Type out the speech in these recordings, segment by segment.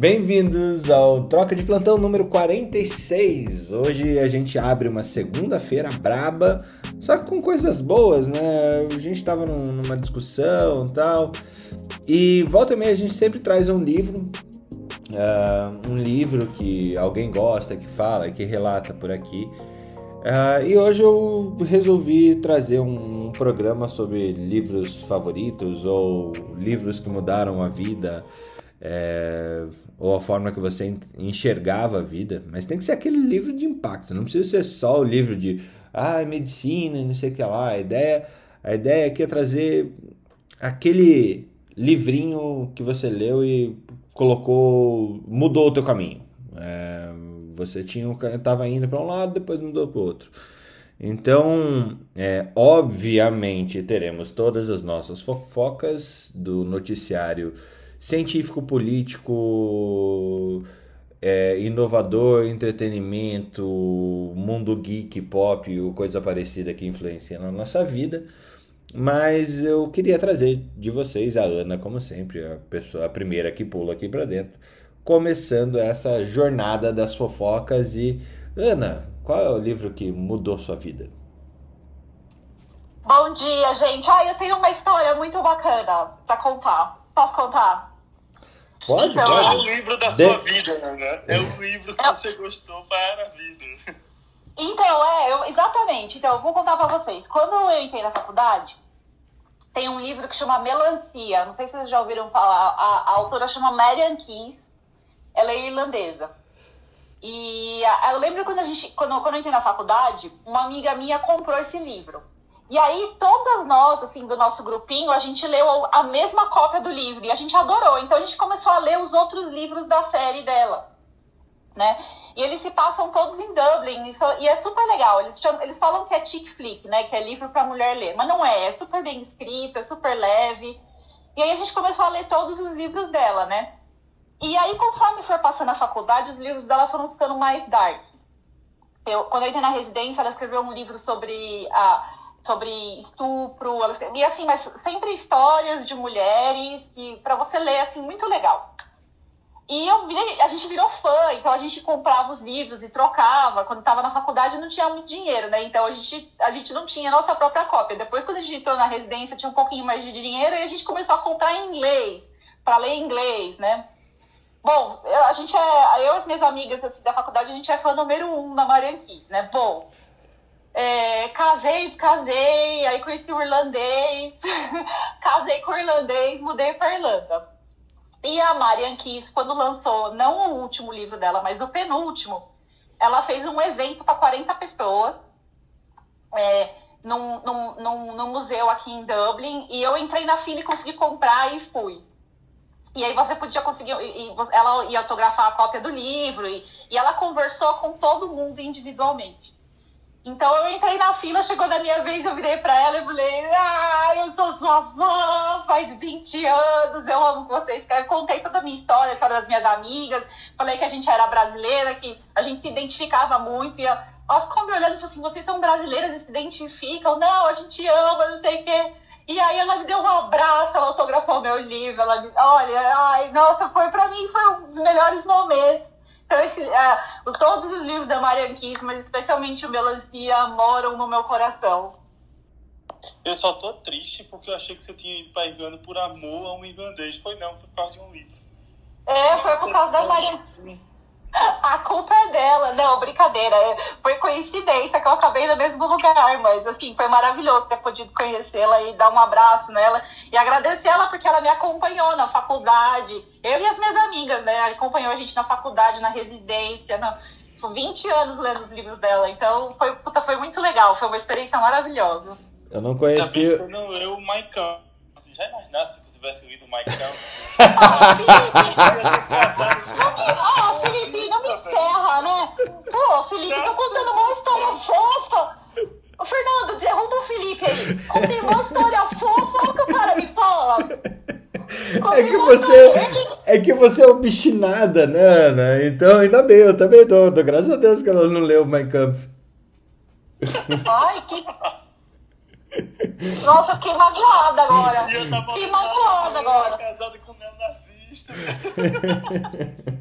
Bem-vindos ao Troca de Plantão número 46. Hoje a gente abre uma segunda-feira braba, só que com coisas boas, né? A gente tava num, numa discussão e tal. E volta e meia a gente sempre traz um livro, uh, um livro que alguém gosta, que fala, que relata por aqui. Uh, e hoje eu resolvi trazer um programa sobre livros favoritos ou livros que mudaram a vida é, ou a forma que você enxergava a vida, mas tem que ser aquele livro de impacto, não precisa ser só o livro de ah, medicina, não sei o que lá. A ideia, a ideia aqui é trazer aquele livrinho que você leu e colocou, mudou o teu caminho. É, você tinha estava indo para um lado, depois mudou para o outro. Então, é, obviamente, teremos todas as nossas fofocas do noticiário científico, político, é, inovador, entretenimento, mundo geek, pop, ou coisa parecida que influencia na nossa vida. Mas eu queria trazer de vocês a Ana, como sempre, a pessoa a primeira que pula aqui para dentro, começando essa jornada das fofocas e Ana, qual é o livro que mudou sua vida? Bom dia, gente. Ah, eu tenho uma história muito bacana para contar. Posso contar? Pode, então, pode. É o livro da de... sua vida, né? É o livro que é... você gostou para a vida. Então, é, eu, exatamente. Então, eu vou contar para vocês. Quando eu entrei na faculdade, tem um livro que chama Melancia. Não sei se vocês já ouviram falar. A, a autora chama Marian Keys. Ela é irlandesa. E eu lembro quando a gente, quando, quando eu entrei na faculdade, uma amiga minha comprou esse livro. E aí, todas nós, assim, do nosso grupinho, a gente leu a mesma cópia do livro e a gente adorou. Então, a gente começou a ler os outros livros da série dela, né? E eles se passam todos em Dublin e é super legal. Eles, chamam, eles falam que é chick flick, né? Que é livro para mulher ler, mas não é. É super bem escrito, é super leve. E aí a gente começou a ler todos os livros dela, né? E aí, conforme foi passando a faculdade, os livros dela foram ficando mais dark. Eu, quando eu entrei na residência, ela escreveu um livro sobre a sobre estupro, e assim, mas sempre histórias de mulheres que para você ler assim muito legal. E eu virei, a gente virou fã, então a gente comprava os livros e trocava. Quando estava na faculdade não tinha muito dinheiro, né? Então a gente, a gente não tinha nossa própria cópia. Depois, quando a gente entrou na residência, tinha um pouquinho mais de dinheiro e a gente começou a comprar em inglês, para ler em inglês, né? Bom, a gente é, eu e as minhas amigas assim, da faculdade, a gente é fã número um na Marian Keys, né? Bom, é, casei, casei, aí conheci o irlandês, casei com o irlandês, mudei para Irlanda. E a Marian Kiss, quando lançou, não o último livro dela, mas o penúltimo, ela fez um evento para 40 pessoas é, num, num, num, num, museu aqui em Dublin. E eu entrei na fila e consegui comprar e fui. E aí você podia conseguir, e, e ela ia autografar a cópia do livro, e, e ela conversou com todo mundo individualmente. Então eu entrei na fila, chegou da minha vez, eu virei pra ela e falei, ah, eu sou sua fã, faz 20 anos, eu amo vocês. Eu contei toda a minha história, a história das minhas amigas, falei que a gente era brasileira, que a gente se identificava muito, e ela, ela ficou me olhando e falou assim, vocês são brasileiras e se identificam? Não, a gente ama, não sei o quê. E aí ela me deu um abraço, ela autografou meu livro, ela me, olha, ai, nossa, foi pra mim, foi um dos melhores momentos. Então, esse, uh, todos os livros da Marian Kiss, mas especialmente o Melancia, moram no meu coração. Eu só tô triste porque eu achei que você tinha ido pra Irlanda por amor a um irlandês. Foi não, foi por causa de um livro. É, foi por causa da Marian a culpa é dela. Não, brincadeira. É, foi coincidência que eu acabei no mesmo lugar, mas assim, foi maravilhoso ter podido conhecê-la e dar um abraço nela e agradecer ela porque ela me acompanhou na faculdade. Eu e as minhas amigas, né? Ela acompanhou a gente na faculdade, na residência, na... 20 anos lendo os livros dela. Então foi, puta, foi muito legal, foi uma experiência maravilhosa. Eu não conhecia. Também não leu o Maican. Assim, já imaginasse se tu tivesse lido o Maican? oh, Felipe, não me encerra, né? Pô, Felipe, tô contando uma história fofa. Ô, Fernando, derruba o Felipe aí. Contei uma história fofa, olha o que o cara me fala. É que, você, é que você é obstinada, né, Ana? Então, ainda bem, eu também dou. graças a Deus que ela não leu o My Camp. Ai, que Nossa, fiquei magoada agora. Fiquei magoada agora. casada com um neonazista.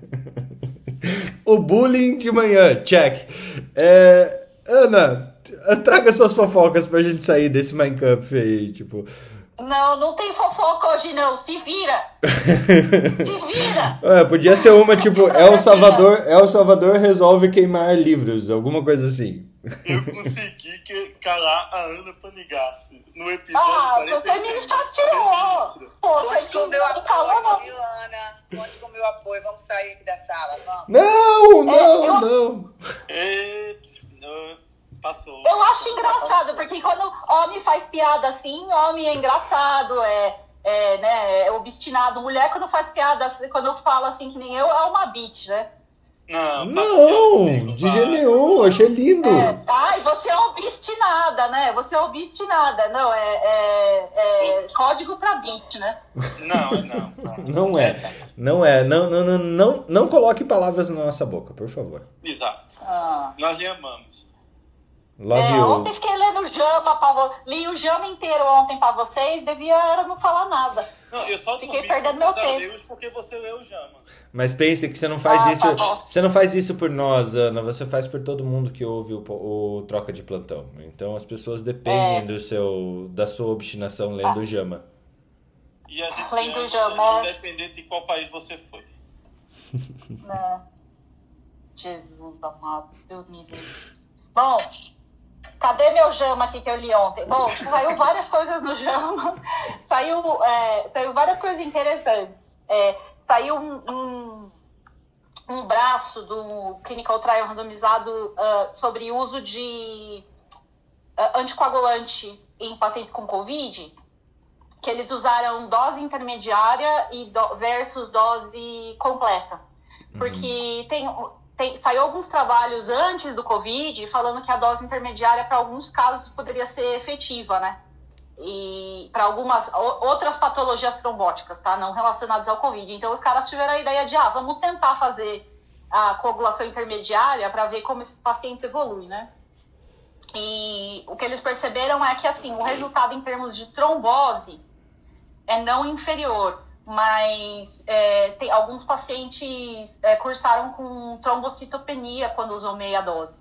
o bullying de manhã, check. É, Ana, traga suas fofocas pra gente sair desse Minecraft aí, tipo. Não, não tem fofoca hoje não, se vira! se vira! É, podia ser uma tipo, é o Salvador, é o Salvador resolve queimar livros, alguma coisa assim. Eu consegui que, calar a Ana Panigassi no episódio Ah, 46. você me chateou! Pô, Conte com o meu apoio, viu, Ana? Conte com o meu apoio, vamos sair aqui da sala, vamos. Não, não, é, eu... não! É, não. Passou. Eu acho engraçado, porque quando homem faz piada assim, homem é engraçado, é, é, né, é obstinado. Mulher, quando faz piada, quando eu falo assim que nem eu, é uma bitch, né? Não, não de jeito nenhum, achei lindo. É, ai, você é obstinada, né? Você é obstinada. Não, é, é, é código pra bitch, né? Não, não. Não, não é. Não é. Não, não, não, não, não coloque palavras na nossa boca, por favor. Exato. Ah. Nós lhe amamos. Love é, you. Ontem fiquei lendo o Jama, pra, li o Jama inteiro ontem pra vocês, devia era não falar nada. Não, eu só fiquei perdendo meu tempo. porque você leu o Jama. Mas pense que você não faz ah, isso. Tá você não faz isso por nós, Ana. Você faz por todo mundo que ouve o, o troca de plantão. Então as pessoas dependem é. do seu, da sua obstinação lendo o Jama. E a gente lendo o Jama. Independente de qual país você foi. Né? Jesus amado, Deus me livre. Bom, Cadê meu Jama aqui que eu li ontem? Bom, saiu várias coisas no Jama, saiu, é, saiu várias coisas interessantes. É, saiu um, um, um, braço do Clinical Trial randomizado uh, sobre uso de uh, anticoagulante em pacientes com Covid, que eles usaram dose intermediária e do, versus dose completa. Porque uhum. tem tem, saiu alguns trabalhos antes do Covid falando que a dose intermediária, para alguns casos, poderia ser efetiva, né? E para algumas outras patologias trombóticas, tá? Não relacionadas ao Covid. Então, os caras tiveram a ideia de, ah, vamos tentar fazer a coagulação intermediária para ver como esses pacientes evoluem, né? E o que eles perceberam é que, assim, o resultado em termos de trombose é não inferior mas é, tem, alguns pacientes é, cursaram com trombocitopenia quando usou meia dose.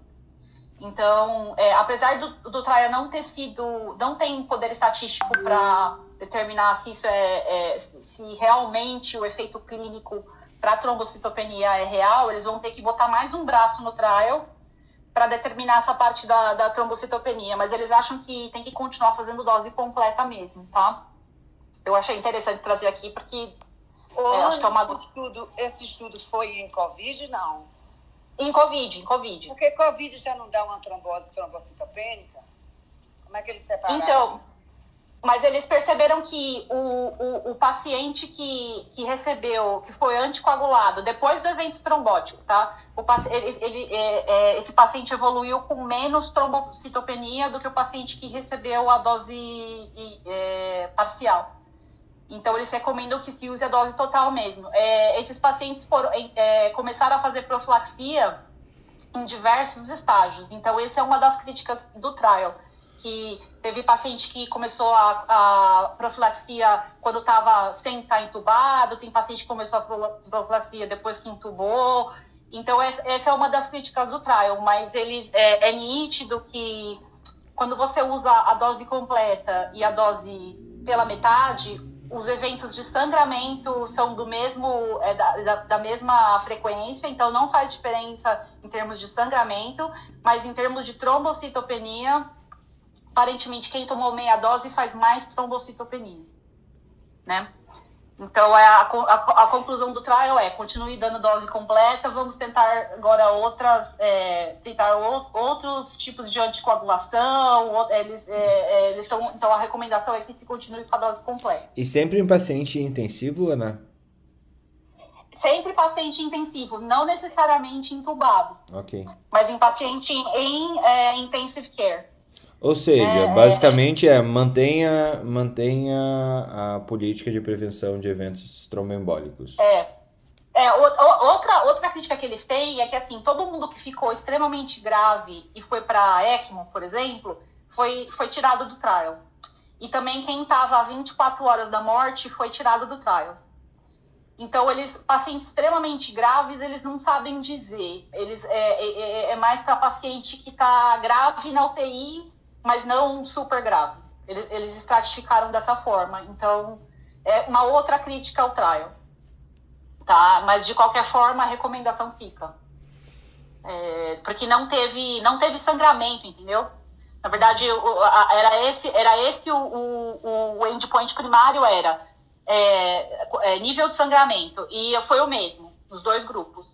Então, é, apesar do, do trial não ter sido, não tem poder estatístico para determinar se isso é, é, se realmente o efeito clínico para trombocitopenia é real, eles vão ter que botar mais um braço no trial para determinar essa parte da, da trombocitopenia, mas eles acham que tem que continuar fazendo dose completa mesmo, tá? Eu achei interessante trazer aqui porque é, acho que é uma... esse, estudo, esse estudo foi em Covid, não? Em Covid, em Covid. Porque Covid já não dá uma trombose trombocitopênica? Como é que eles separaram? Então, mas eles perceberam que o, o, o, paciente que, que recebeu, que foi anticoagulado depois do evento trombótico, tá? O, ele, ele, é, é, esse paciente evoluiu com menos trombocitopenia do que o paciente que recebeu a dose é, parcial. Então, eles recomendam que se use a dose total mesmo. É, esses pacientes foram, é, começaram a fazer profilaxia em diversos estágios. Então, essa é uma das críticas do trial. Que teve paciente que começou a, a profilaxia quando estava sem estar entubado, tem paciente que começou a profilaxia depois que entubou. Então, essa é uma das críticas do trial, mas ele é, é nítido que quando você usa a dose completa e a dose pela metade, os eventos de sangramento são do mesmo é, da, da, mesma frequência, então não faz diferença em termos de sangramento, mas em termos de trombocitopenia, aparentemente quem tomou meia dose faz mais trombocitopenia, né? Então, é a, a, a, conclusão do trial é continue dando dose completa, vamos tentar agora outras, é, tentar o, outros tipos de anticoagulação, eles, é, é, eles são, então a recomendação é que se continue com a dose completa. E sempre em paciente intensivo, Ana? Sempre paciente intensivo, não necessariamente entubado. Ok. Mas em paciente em é, intensive care. Ou seja, é, é, basicamente é mantenha, mantenha a política de prevenção de eventos tromboembólicos. É. É, outra, outra crítica que eles têm é que assim, todo mundo que ficou extremamente grave e foi para ECMO, por exemplo, foi, foi tirado do trial. E também quem estava a 24 horas da morte foi tirado do trial. Então, eles, pacientes extremamente graves, eles não sabem dizer. Eles, é, é, é mais para paciente que está grave na UTI, mas não super grave. Eles, eles estratificaram dessa forma. Então, é uma outra crítica ao trial. Tá? Mas, de qualquer forma, a recomendação fica. É, porque não teve, não teve sangramento, entendeu? Na verdade, era esse, era esse o, o, o endpoint primário, era é, é, nível de sangramento. E foi o mesmo, nos dois grupos.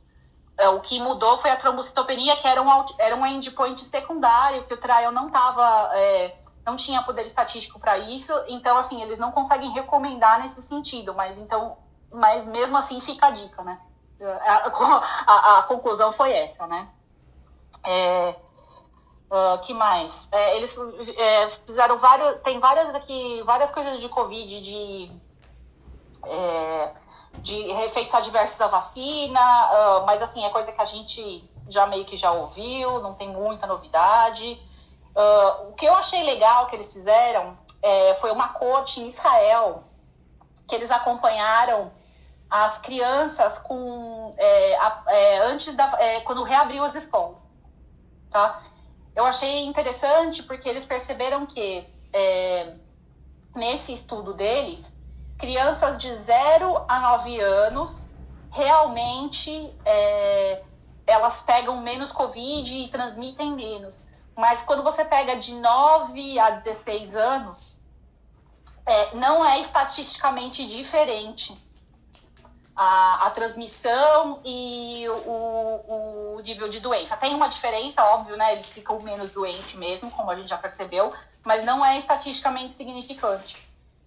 É, o que mudou foi a trombocitopenia, que era um, era um endpoint secundário, que o trial não estava é, não tinha poder estatístico para isso, então assim, eles não conseguem recomendar nesse sentido, mas então, mas mesmo assim fica a dica, né? A, a, a conclusão foi essa, né? É, uh, que mais? É, eles é, fizeram várias, tem várias aqui, várias coisas de Covid, de, é, de efeitos adversos à vacina, uh, mas assim, é coisa que a gente já meio que já ouviu, não tem muita novidade. Uh, o que eu achei legal que eles fizeram é, foi uma corte em Israel que eles acompanharam as crianças com é, a, é, antes da é, quando reabriu as escolas, tá? Eu achei interessante porque eles perceberam que é, nesse estudo deles crianças de 0 a 9 anos realmente é, elas pegam menos covid e transmitem menos mas quando você pega de 9 a 16 anos, é, não é estatisticamente diferente a, a transmissão e o, o, nível de doença. Tem uma diferença, óbvio, né? Eles ficam menos doentes mesmo, como a gente já percebeu, mas não é estatisticamente significante.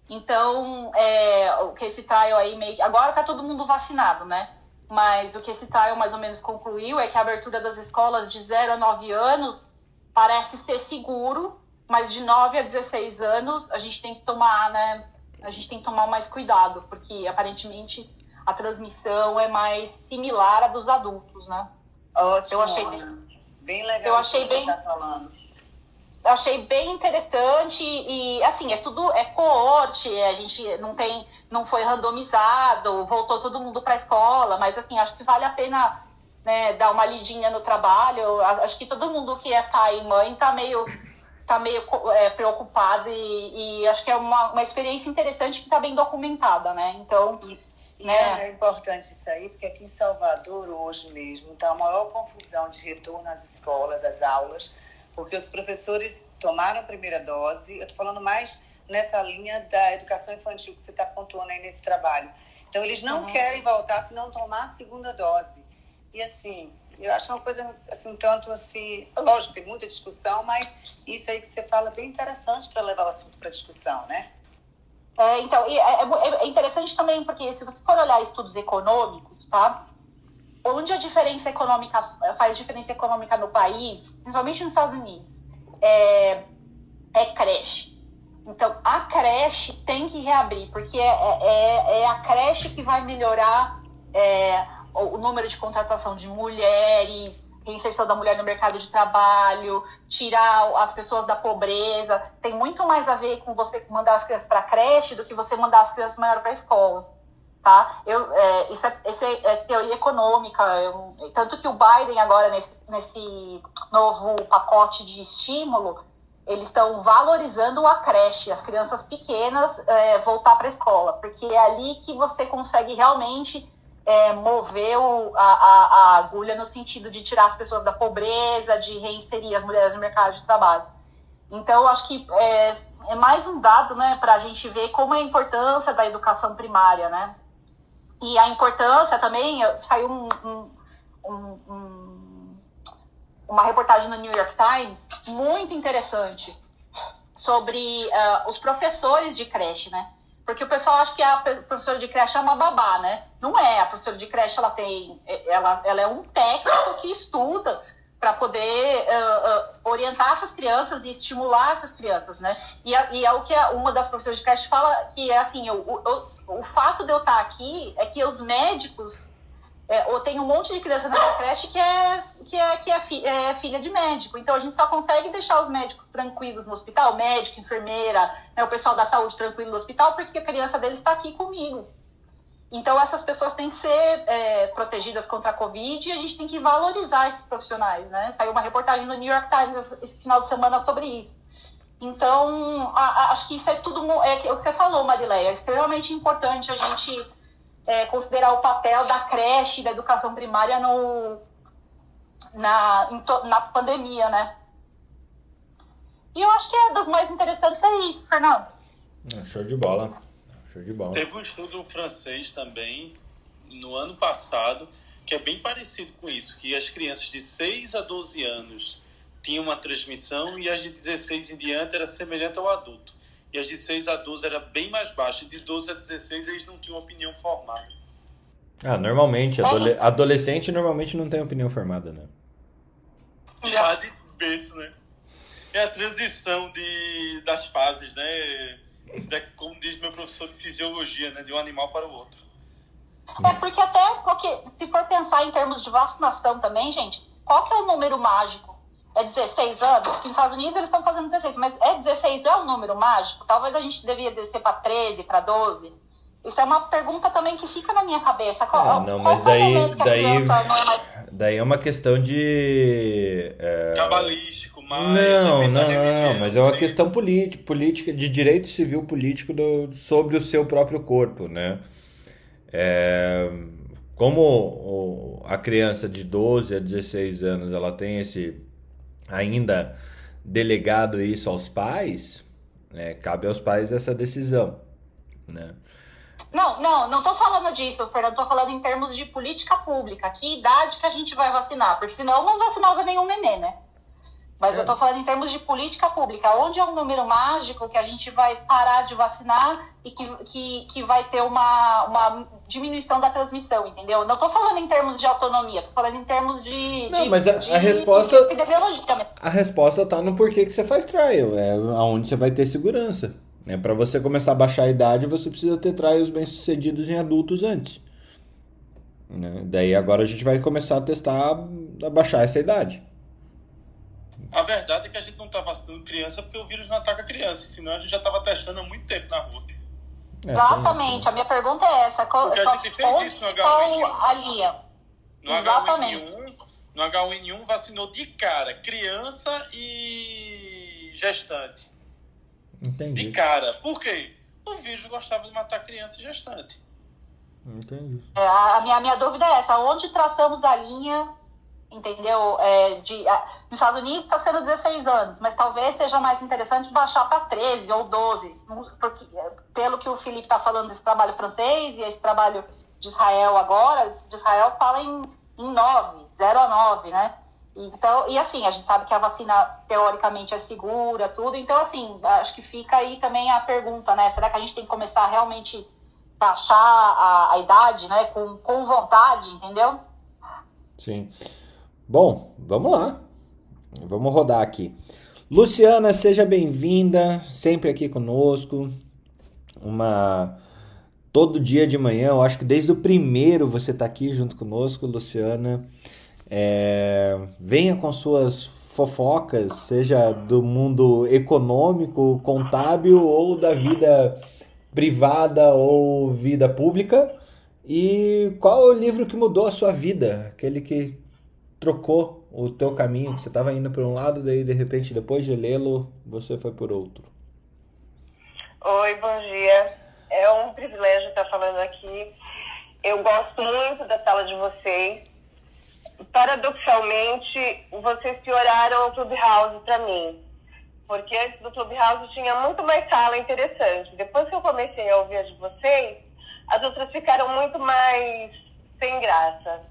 Então, é, o que esse trial aí meio Agora tá todo mundo vacinado, né? Mas o que esse trial mais ou menos concluiu é que a abertura das escolas de 0 a 9 anos parece ser seguro, mas de 9 a 16 anos a gente tem que tomar, né? A gente tem que tomar mais cuidado, porque aparentemente a transmissão é mais similar à dos adultos, né? Ótimo. Eu achei bem, bem legal. Eu achei bem. Tá falando. Achei bem interessante e assim é tudo é coorte, a gente não tem, não foi randomizado, voltou todo mundo para a escola, mas assim acho que vale a pena né, dar uma lidinha no trabalho. Acho que todo mundo que é pai e mãe tá meio, tá meio é, preocupado e, e, acho que é uma, uma experiência interessante que está bem documentada, né? Então. E, né? é importante isso aí, porque aqui em Salvador, hoje mesmo, está a maior confusão de retorno às escolas, às aulas, porque os professores tomaram a primeira dose. Eu estou falando mais nessa linha da educação infantil que você está pontuando aí nesse trabalho. Então, eles não uhum. querem voltar se não tomar a segunda dose. E assim, eu acho uma coisa assim, um tanto assim, lógico, tem muita discussão, mas isso aí que você fala é bem interessante para levar o assunto para discussão, né? É, então, é, é, é, interessante também, porque se você for olhar estudos econômicos, tá? Onde a diferença econômica faz diferença econômica no país, principalmente nos Estados Unidos, é, é creche. Então, a creche tem que reabrir, porque é, é, é a creche que vai melhorar é, o número de contratação de mulheres, reinserção da mulher no mercado de trabalho, tirar as pessoas da pobreza. Tem muito mais a ver com você mandar as crianças para a creche do que você mandar as crianças maior para a escola. Tá? Eu, é, isso, é, é, é, teoria econômica. Eu, tanto que o Biden, agora, nesse, nesse novo pacote de estímulo, eles estão valorizando a creche, as crianças pequenas é, voltar para a escola, porque é ali que você consegue realmente é, moveu a, a, a, agulha no sentido de tirar as pessoas da pobreza, de reinserir as mulheres no mercado de trabalho. Então, acho que é, é mais um dado né, para a gente ver como é a importância da educação primária. Né? E a importância também, saiu um, um, um, uma reportagem no New York Times muito interessante sobre uh, os professores de creche, né? Porque o pessoal acha que a professora de creche é uma babá, né? Não é. A professora de creche ela tem, ela, ela é um técnico que estuda para poder uh, uh, orientar essas crianças e estimular essas crianças, né? E, e é o que uma das professoras de creche fala que é assim, o, o, o fato de eu estar aqui é que os médicos é, ou tem um monte de criança na creche que é, que, é, que é, fi, é, filha de médico. Então a gente só consegue deixar os médicos tranquilos no hospital, médico, enfermeira, né, o pessoal da saúde tranquilo no hospital, porque a criança deles está aqui comigo. Então, essas pessoas têm que ser é, protegidas contra a Covid e a gente tem que valorizar esses profissionais, né? Saiu uma reportagem no New York Times esse final de semana sobre isso. Então, a, a, acho que isso é tudo, é, é o que você falou, Marileia, é extremamente importante a gente é, considerar o papel da creche, da educação primária no, na, na pandemia, né? E eu acho que é das mais interessantes é isso, Fernando. Show de bola. Show de bola. Teve um estudo francês também, no ano passado, que é bem parecido com isso, que as crianças de 6 a 12 anos tinham uma transmissão e as de 16 em diante era semelhante ao adulto. E as de 6 a 12 era bem mais baixa. E de 12 a 16 eles não tinham opinião formada. Ah, normalmente. Adolescente normalmente não tem opinião formada, né? Já de berço, né? É a transição de, das fases, né? De, como diz meu professor de fisiologia, né? De um animal para o outro. É porque até porque se for pensar em termos de vacinação também, gente, qual que é o número mágico? É 16 anos? Porque nos Estados Unidos eles estão fazendo 16, mas é 16 é um número mágico? Talvez a gente devia descer para 13, para 12. Isso é uma pergunta também que fica na minha cabeça. Qual, ah, não, mas daí, é daí, é mais... daí é uma questão de. É... Cabalístico, mais. Não, não, não, mas é uma questão política, política de direito civil político do, sobre o seu próprio corpo, né? É, como a criança de 12 a 16 anos ela tem esse ainda delegado isso aos pais, né, cabe aos pais essa decisão, né? Não, não, não estou falando disso, Fernando. Estou falando em termos de política pública. Que idade que a gente vai vacinar? Porque senão não vacinava nenhum nenê, né? Mas é. eu estou falando em termos de política pública. Onde é um número mágico que a gente vai parar de vacinar e que, que, que vai ter uma, uma diminuição da transmissão, entendeu? Não estou falando em termos de autonomia, estou falando em termos de. Não, de, mas a, de, a resposta. A resposta está no porquê que você faz trial. É aonde você vai ter segurança. Né? Para você começar a baixar a idade, você precisa ter trials bem-sucedidos em adultos antes. Né? Daí agora a gente vai começar a testar, a baixar essa idade. A verdade é que a gente não está vacinando criança porque o vírus não ataca criança, senão a gente já estava testando há muito tempo na rua. É, Exatamente, a minha pergunta é essa. Qual, porque a gente fez isso no H1N1. No Exatamente. H1N1, no H1N1 vacinou de cara criança e gestante. Entendi. De cara. Por quê? O vírus gostava de matar criança e gestante. Entendi. É, a, minha, a minha dúvida é essa: onde traçamos a linha, entendeu? É, de, nos Estados Unidos está sendo 16 anos, mas talvez seja mais interessante baixar para 13 ou 12. Porque, pelo que o Felipe está falando desse trabalho francês e esse trabalho de Israel agora, de Israel fala em, em 9, 0 a 9, né? Então, e assim, a gente sabe que a vacina teoricamente é segura, tudo. Então, assim, acho que fica aí também a pergunta, né? Será que a gente tem que começar a realmente baixar a, a idade, né? Com, com vontade, entendeu? Sim. Bom, vamos lá. Vamos rodar aqui. Luciana, seja bem-vinda, sempre aqui conosco. Uma todo dia de manhã, eu acho que desde o primeiro você está aqui junto conosco, Luciana. É, venha com suas fofocas, seja do mundo econômico, contábil ou da vida privada ou vida pública. E qual é o livro que mudou a sua vida? Aquele que trocou o teu caminho, que você estava indo por um lado, daí de repente depois de lê-lo, você foi por outro. Oi, bom dia. É um privilégio estar falando aqui. Eu gosto muito da sala de vocês paradoxalmente, vocês pioraram o Clubhouse para mim. Porque antes do Clubhouse tinha muito mais sala interessante. Depois que eu comecei a ouvir as de vocês, as outras ficaram muito mais sem graça.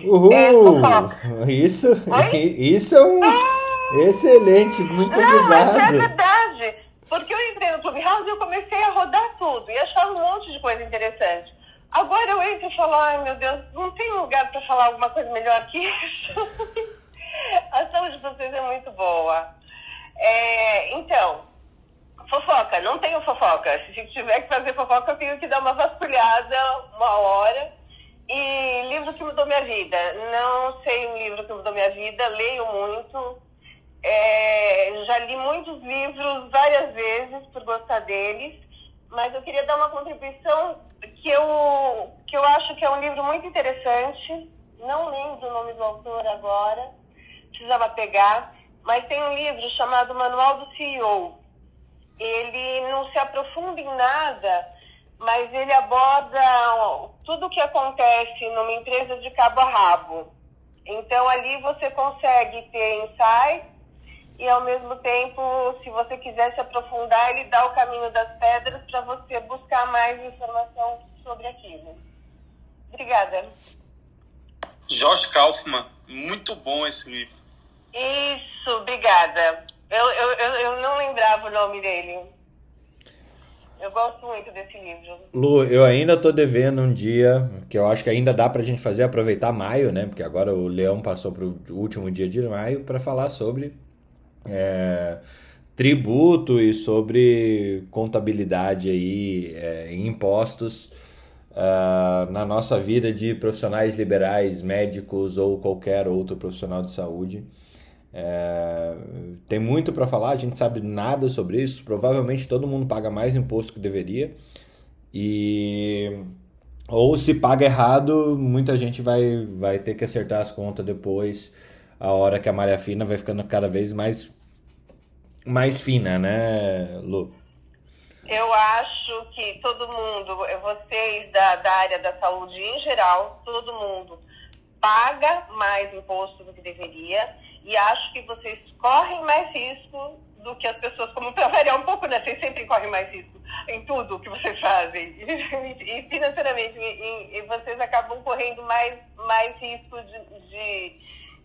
Uhul! É, isso, isso é um ah, excelente, muito não, obrigado. Mas é verdade, porque eu entrei no Clubhouse e eu comecei a rodar tudo e achava um monte de coisa interessante. Agora eu entro e falo, ai meu Deus, não tem lugar para falar alguma coisa melhor que isso. a saúde de vocês é muito boa. É, então, fofoca, não tenho fofoca. Se tiver que fazer fofoca, eu tenho que dar uma vasculhada uma hora. E livro que mudou minha vida. Não sei um livro que mudou minha vida, leio muito. É, já li muitos livros várias vezes por gostar deles, mas eu queria dar uma contribuição que eu, que eu acho que é um livro muito interessante. Não lembro o nome do autor agora, precisava pegar, mas tem um livro chamado Manual do CEO. Ele não se aprofunda em nada, mas ele aborda tudo o que acontece numa empresa de cabo a rabo. Então ali você consegue ter insights e ao mesmo tempo, se você quiser se aprofundar, ele dá o caminho das pedras para você buscar mais informação sobre aquilo. Obrigada. Jorge Kaufman, muito bom esse livro. Isso, obrigada. Eu, eu, eu, eu não lembrava o nome dele. Eu gosto muito desse livro. Lu, eu ainda tô devendo um dia, que eu acho que ainda dá pra gente fazer, aproveitar maio, né? Porque agora o Leão passou pro último dia de maio para falar sobre é, tributo e sobre contabilidade aí, é, impostos uh, na nossa vida de profissionais liberais, médicos ou qualquer outro profissional de saúde. É, tem muito para falar, a gente sabe nada sobre isso. Provavelmente todo mundo paga mais imposto que deveria. E ou se paga errado, muita gente vai, vai ter que acertar as contas depois, a hora que a malha fina vai ficando cada vez mais, mais fina, né, Lu? Eu acho que todo mundo, vocês da, da área da saúde em geral, todo mundo paga mais imposto do que deveria e acho que vocês correm mais risco do que as pessoas, como para variar um pouco, né? Vocês sempre correm mais risco em tudo que vocês fazem. E, financeiramente, e, e, vocês acabam correndo mais, mais risco de, de,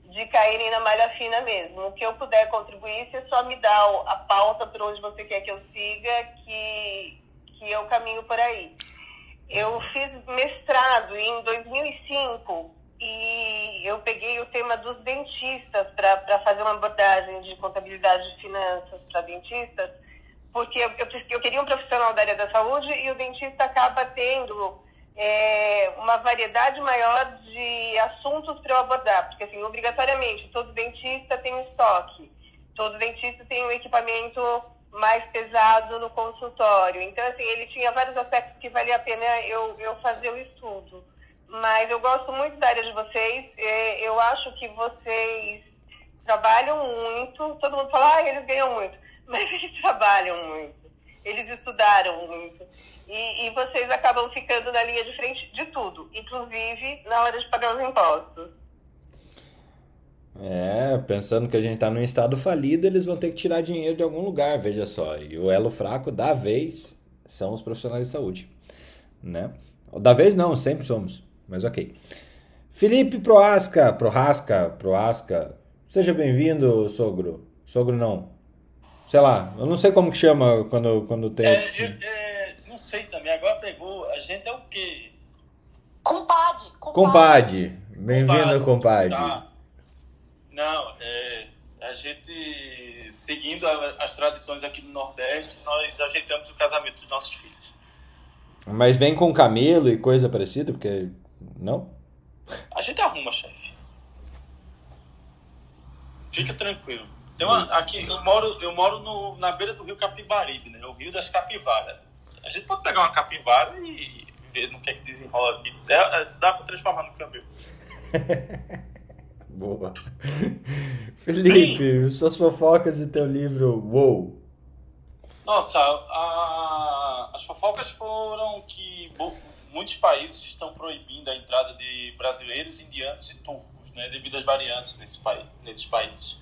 de caírem na malha fina mesmo. O que eu puder contribuir, você só me dá a pauta por onde você quer que eu siga, que, que eu caminho por aí. Eu fiz mestrado em 2005 e eu peguei o tema dos dentistas para fazer uma abordagem de contabilidade de finanças para dentistas, porque eu, eu, eu, queria um profissional da área da saúde e o dentista acaba tendo é, uma variedade maior de assuntos para eu abordar, porque assim, obrigatoriamente, todo dentista tem um estoque, todo dentista tem um equipamento mais pesado no consultório. Então, assim, ele tinha vários aspectos que valia a pena eu, eu fazer o estudo mas eu gosto muito da área de vocês. É, eu acho que vocês trabalham muito. Todo mundo fala, ah, eles ganham muito. Mas eles trabalham muito. Eles estudaram muito. E, e vocês acabam ficando na linha de frente de tudo, inclusive na hora de pagar os impostos. É, pensando que a gente está num estado falido, eles vão ter que tirar dinheiro de algum lugar, veja só. E o elo fraco da vez são os profissionais de saúde, né? Da vez não, sempre somos mas ok. Felipe Proasca, Proasca, Proasca, seja bem-vindo, sogro. Sogro não. Sei lá, eu não sei como que chama quando, quando tem. É, eu, é, não sei também, agora pegou. A gente é o quê? Compadre. Compadre. Bem-vindo, compadre. Tá. Não, é, a gente, seguindo as tradições aqui do Nordeste, nós ajeitamos o casamento dos nossos filhos. Mas vem com camelo e coisa parecida, porque não? A gente arruma, chefe. Fica tranquilo. Tem uma, aqui, eu moro, eu moro no, na beira do rio Capibaribe, né? O rio das capivaras. A gente pode pegar uma capivara e ver no que é que desenrola aqui. Dá, dá pra transformar no câmbio. Boa. Felipe, suas fofocas e teu livro Uou. Nossa, a, as fofocas foram que muitos países estão proibindo a entrada de brasileiros, indianos e turcos, né, devido às variantes nesse nesses países.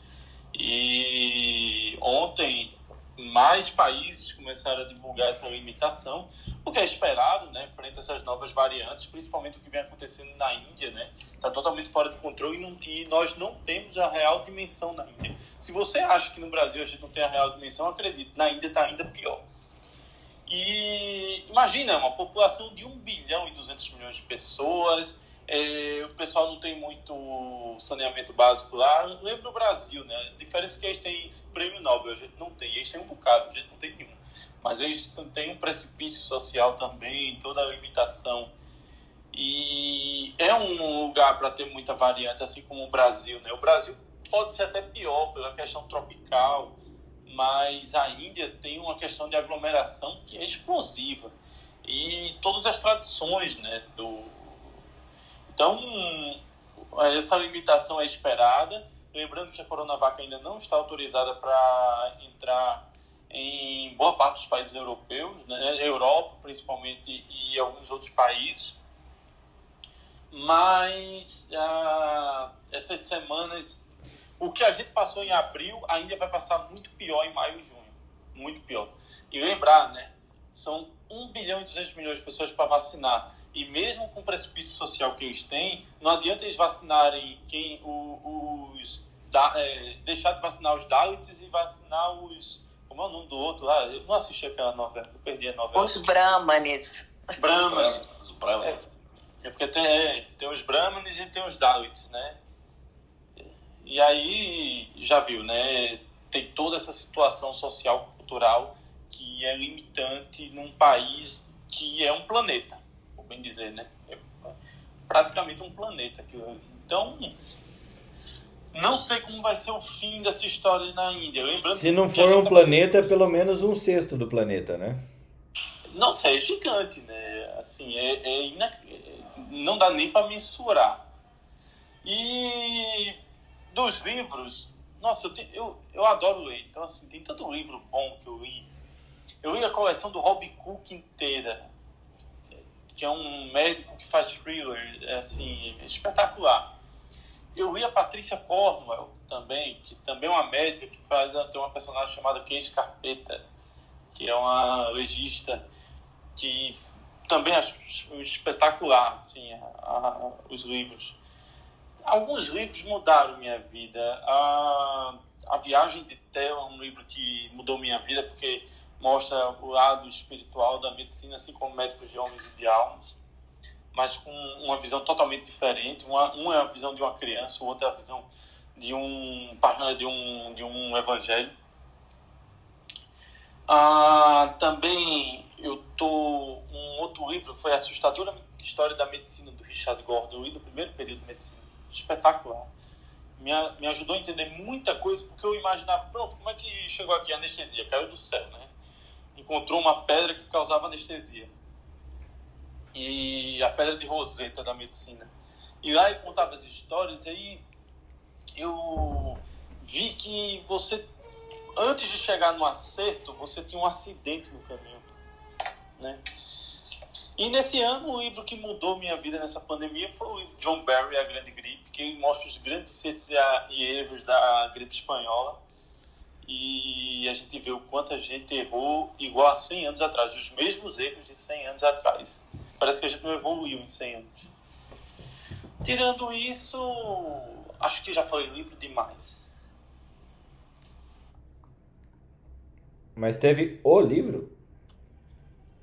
E ontem mais países começaram a divulgar essa limitação, o que é esperado, né, frente a essas novas variantes, principalmente o que vem acontecendo na Índia, né, está totalmente fora de controle e, não, e, nós não temos a real dimensão na Índia. Se você acha que no Brasil a gente não tem a real dimensão, acredite, na Índia está ainda pior. E imagina, uma população de 1 bilhão e 200 milhões de pessoas, é, o pessoal não tem muito saneamento básico lá. Lembra o Brasil, né? A diferença é que eles têm prêmio Nobel, a gente não tem. Eles têm um bocado, a gente não tem nenhum. Mas eles têm um precipício social também, toda a limitação. E é um lugar para ter muita variante, assim como o Brasil, né? O Brasil pode ser até pior pela questão tropical, mas a Índia tem uma questão de aglomeração que é explosiva. e todas as tradições, né? Do... Então, essa limitação é esperada. Lembrando que a Coronavac ainda não está autorizada para entrar em boa parte dos países europeus, né? Europa principalmente e alguns outros países. Mas ah, essas semanas, o que a gente passou em abril ainda vai passar muito pior em maio e junho. Muito pior. E lembrar, né? São 1 bilhão e 200 milhões de pessoas para vacinar. E mesmo com o precipício social que eles têm, não adianta eles vacinarem quem, os, da, é, deixar de vacinar os Dalits e vacinar os. Como é o nome do outro lá? Eu não assisti aquela novela, eu perdi a novela. Os Brahmanes. Brahmanes. Os Brahmanes. É, é porque tem, é, tem os Brahmanes e tem os Dalits, né? E aí, já viu, né? Tem toda essa situação social, cultural que é limitante num país que é um planeta, por bem dizer, né? É praticamente um planeta. Então, não sei como vai ser o fim dessa história na Índia. Lembrando Se não for um tá... planeta, é pelo menos um sexto do planeta, né? Não sei, é gigante, né? Assim, é, é ina... não dá nem para mensurar. E dos livros, nossa, eu, tenho, eu, eu adoro ler. Então, assim, tem tanto livro bom que eu li eu li a coleção do Rob Cook inteira, que é um médico que faz thriller, é, assim, espetacular. Eu li a Patrícia Cornwell também, que também é uma médica que faz, tem uma personagem chamada Case Carpeta, que é uma legista que também acho espetacular, assim, a, a, os livros. Alguns livros mudaram minha vida. A, a Viagem de Theo é um livro que mudou minha vida, porque mostra o lado espiritual da medicina, assim como médicos de homens e de almas, mas com uma visão totalmente diferente. Uma, uma é a visão de uma criança, o outro é a visão de um, de um, de um evangelho. Ah, também eu tô um outro livro foi assustadora história da medicina do Richard Gordon e do primeiro período de medicina espetacular me, me ajudou a entender muita coisa porque eu imaginava pronto como é que chegou aqui a anestesia caiu do céu né encontrou uma pedra que causava anestesia. E a pedra de Roseta da medicina. E lá ele contava as histórias e aí eu vi que você, antes de chegar no acerto, você tinha um acidente no caminho. Né? E nesse ano, o livro que mudou minha vida nessa pandemia foi o John Barry, A Grande Gripe, que mostra os grandes acertos e erros da gripe espanhola e a gente vê o quanto a gente errou igual a 100 anos atrás, os mesmos erros de 100 anos atrás. Parece que a gente não evoluiu em 100 anos. Tirando isso, acho que já falei livro demais. Mas teve o livro?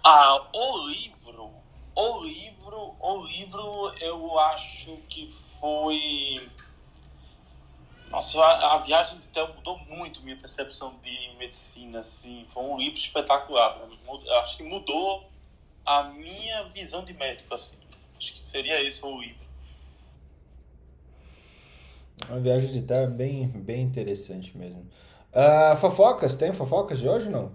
Ah, o livro. O livro, o livro eu acho que foi nossa, a, a viagem do Theo mudou muito minha percepção de medicina, assim. Foi um livro espetacular mim. Acho que mudou a minha visão de médico, assim. Acho que seria esse o livro. A viagem de Theo é bem, bem interessante mesmo. Uh, fofocas, tem fofocas de hoje não?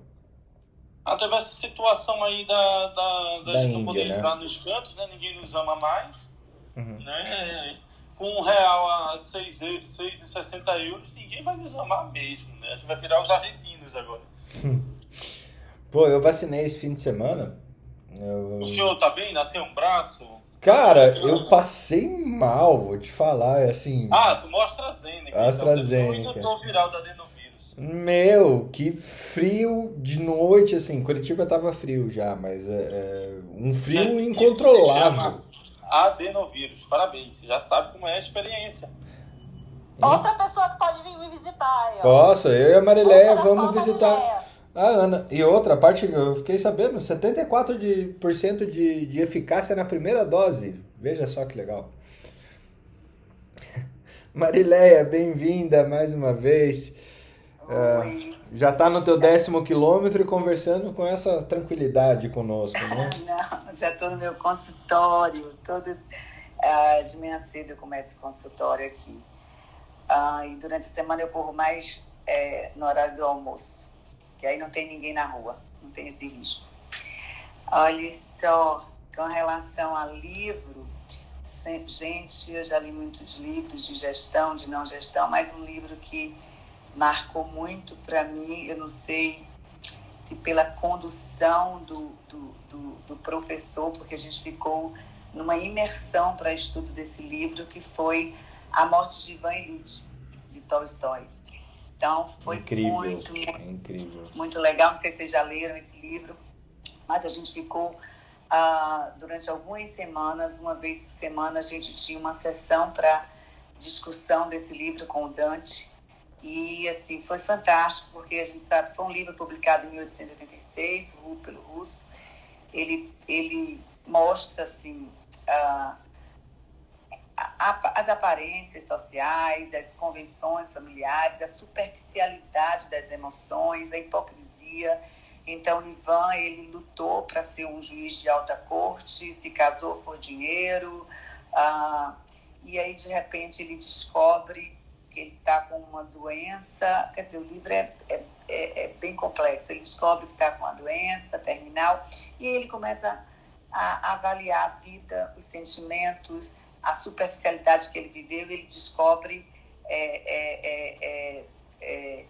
Até essa situação aí da, da, da, da gente Índia, não poder né? entrar nos cantos, né? Ninguém nos ama mais. Uhum. Né? com um real a 6,60 euros, ninguém vai nos amar mesmo, né? A gente vai virar os argentinos agora. Pô, eu vacinei esse fim de semana. Eu... O senhor tá bem? Nasceu um braço? Cara, eu passei mal, vou te falar, é assim... Ah, tu mostra a AstraZeneca. AstraZeneca. Então, indutor viral da adenovírus. Meu, que frio de noite, assim, Curitiba tava frio já, mas é, é um frio incontrolável adenovírus. Parabéns, já sabe como é a experiência. Outra pessoa que pode vir me visitar. Ó. Posso, eu e a Marileia vamos visitar a Ana. E outra parte, eu fiquei sabendo, 74% de, por cento de, de eficácia na primeira dose. Veja só que legal. Marileia, bem-vinda mais uma vez. Uh, já está no teu décimo quilômetro e conversando com essa tranquilidade conosco, né? Não, já estou no meu consultório. Todo, uh, de manhã cedo eu começo o consultório aqui. Uh, e durante a semana eu corro mais é, no horário do almoço, que aí não tem ninguém na rua, não tem esse risco. Olha só, com relação a livro, sempre, gente, eu já li muitos livros de gestão, de não gestão, mas um livro que marcou muito para mim, eu não sei se pela condução do, do, do, do professor, porque a gente ficou numa imersão para estudo desse livro, que foi A Morte de Ivan Illich, de Tolstói. Então, foi incrível, muito, incrível. muito legal. Não sei se vocês já leram esse livro, mas a gente ficou uh, durante algumas semanas, uma vez por semana, a gente tinha uma sessão para discussão desse livro com o Dante. E, assim, foi fantástico, porque a gente sabe, foi um livro publicado em 1886, pelo Russo. Ele, ele mostra, assim, uh, as aparências sociais, as convenções familiares, a superficialidade das emoções, a hipocrisia. Então, Ivan, ele lutou para ser um juiz de alta corte, se casou por dinheiro, uh, e aí, de repente, ele descobre que ele está com uma doença. Quer dizer, o livro é, é, é, é bem complexo. Ele descobre que está com uma doença terminal e ele começa a avaliar a vida, os sentimentos, a superficialidade que ele viveu. Ele descobre é, é,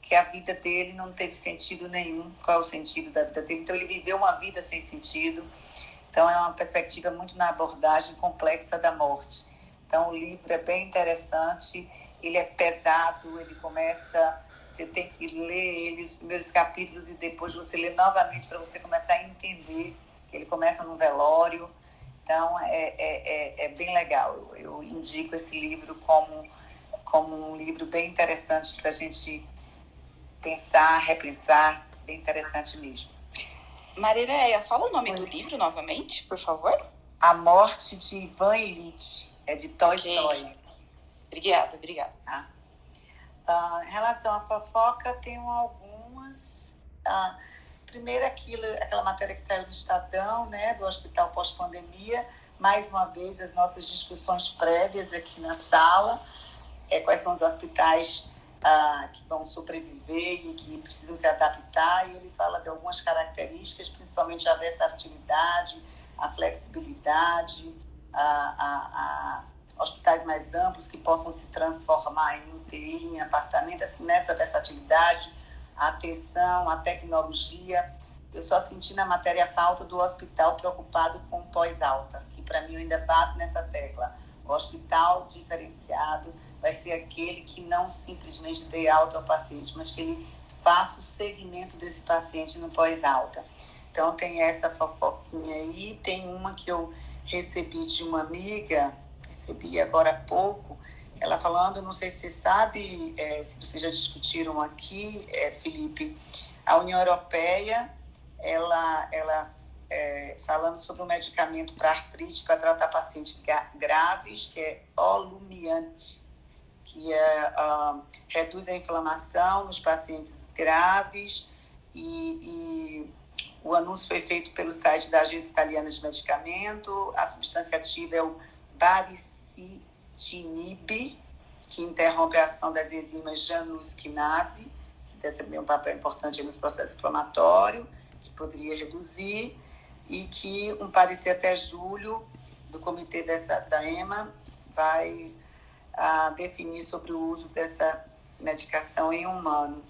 que a vida dele não teve sentido nenhum. Qual é o sentido da vida dele? Então, ele viveu uma vida sem sentido. Então, é uma perspectiva muito na abordagem complexa da morte. Então, o livro é bem interessante ele é pesado, ele começa, você tem que ler ele, os primeiros capítulos, e depois você lê novamente para você começar a entender. Ele começa no velório, então é, é, é, é bem legal. Eu, eu, indico esse livro como, como um livro bem interessante para a gente pensar, repensar, bem interessante mesmo. Marileia, fala o nome Oi. do livro novamente, por favor. A Morte de Ivan Illich, é de Tolstói. Okay. Obrigada, obrigada. Tá? Uh, em relação à fofoca, tenho algumas. Uh, primeiro, aquilo, aquela matéria que saiu no Estadão, né, do hospital pós-pandemia. Mais uma vez, as nossas discussões prévias aqui na sala. É, quais são os hospitais uh, que vão sobreviver e que precisam se adaptar. E ele fala de algumas características, principalmente a versatilidade, a flexibilidade, a, a, a hospitais mais amplos que possam se transformar em UTI, em apartamento, assim, nessa versatilidade, a atenção, a tecnologia. Eu só senti na matéria falta do hospital preocupado com pós-alta, que para mim eu ainda bato nessa tecla. O hospital diferenciado vai ser aquele que não simplesmente dê alta ao paciente, mas que ele faça o segmento desse paciente no pós-alta. Então tem essa fofoquinha aí, tem uma que eu recebi de uma amiga recebi agora há pouco, ela falando, não sei se você sabe, é, se vocês já discutiram aqui, é, Felipe, a União Europeia, ela, ela é, falando sobre um medicamento para artrite para tratar pacientes graves, que é Olumiante, que é, uh, reduz a inflamação nos pacientes graves e, e o anúncio foi feito pelo site da Agência Italiana de Medicamento, a substância ativa é o baricitinib, que interrompe a ação das enzimas janusquinase, que desempenha um papel importante nos processos inflamatórios, que poderia reduzir, e que um parecer até julho do comitê dessa, da EMA vai a, definir sobre o uso dessa medicação em humano.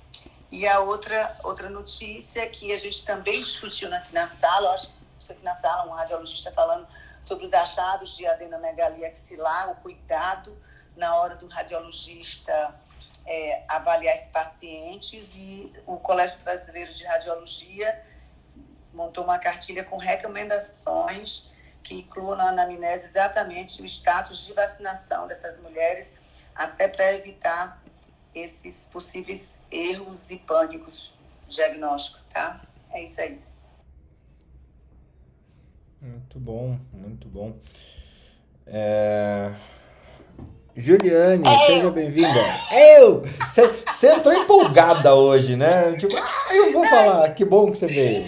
E a outra, outra notícia que a gente também discutiu aqui na sala, acho que foi aqui na sala, um radiologista falando sobre os achados de adenomegalia axilar, o cuidado na hora do radiologista é, avaliar esses pacientes e o Colégio Brasileiro de Radiologia montou uma cartilha com recomendações que incluam na anamnese exatamente o status de vacinação dessas mulheres, até para evitar esses possíveis erros e pânicos diagnósticos, tá? É isso aí. Muito bom, muito bom. É... Juliane, é seja bem-vinda. Eu! Você entrou empolgada hoje, né? Tipo, ah, eu vou falar, que bom que você veio.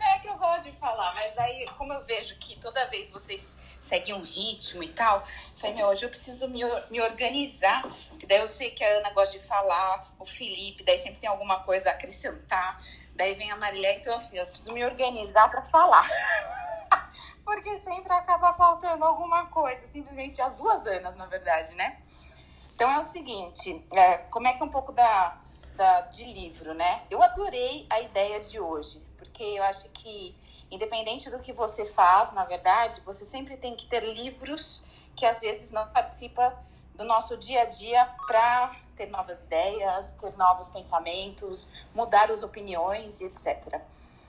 É que eu gosto de falar, mas daí, como eu vejo que toda vez vocês seguem um ritmo e tal, eu falei, meu, hoje eu preciso me, me organizar, porque daí eu sei que a Ana gosta de falar, o Felipe, daí sempre tem alguma coisa a acrescentar Daí vem a Marília, então assim, eu preciso me organizar para falar. Porque sempre acaba faltando alguma coisa, simplesmente as duas anos, na verdade, né? Então é o seguinte, é, como é que é um pouco da, da, de livro, né? Eu adorei a ideia de hoje, porque eu acho que, independente do que você faz, na verdade, você sempre tem que ter livros que às vezes não participam do nosso dia a dia para ter novas ideias, ter novos pensamentos, mudar as opiniões e etc.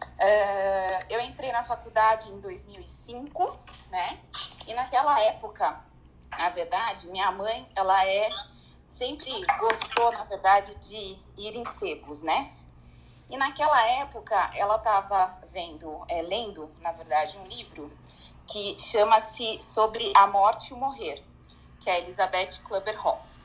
Uh, eu entrei na faculdade em 2005, né? E naquela época, na verdade, minha mãe, ela é sempre gostou, na verdade, de ir em sebos, né? E naquela época, ela estava vendo, é, lendo, na verdade, um livro que chama-se Sobre a Morte e o Morrer, que é Elizabeth Kluber-Ross.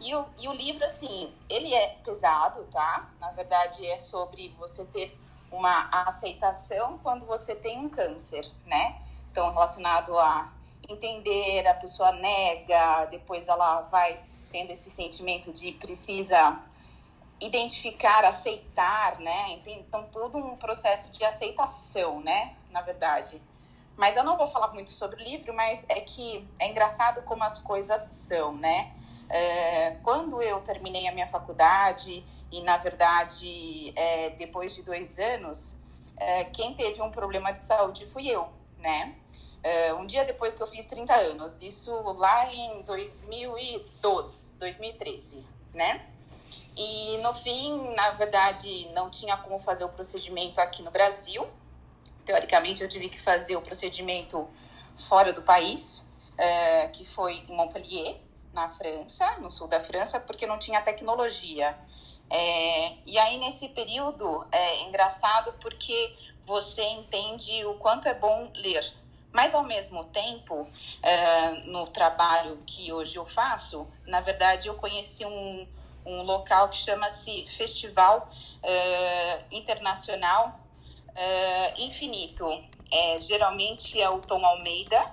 E o, e o livro, assim, ele é pesado, tá? Na verdade, é sobre você ter uma aceitação quando você tem um câncer, né? Então, relacionado a entender, a pessoa nega, depois ela vai tendo esse sentimento de precisa identificar, aceitar, né? Então, todo um processo de aceitação, né? Na verdade. Mas eu não vou falar muito sobre o livro, mas é que é engraçado como as coisas são, né? É, quando eu terminei a minha faculdade, e na verdade, é, depois de dois anos, é, quem teve um problema de saúde fui eu, né? É, um dia depois que eu fiz 30 anos, isso lá em 2012, 2013, né? E no fim, na verdade, não tinha como fazer o procedimento aqui no Brasil, teoricamente eu tive que fazer o procedimento fora do país, é, que foi em Montpellier, na França, no sul da França, porque não tinha tecnologia. É, e aí, nesse período, é engraçado porque você entende o quanto é bom ler. Mas, ao mesmo tempo, é, no trabalho que hoje eu faço, na verdade, eu conheci um, um local que chama-se Festival é, Internacional uh, infinito. É, geralmente é o Tom Almeida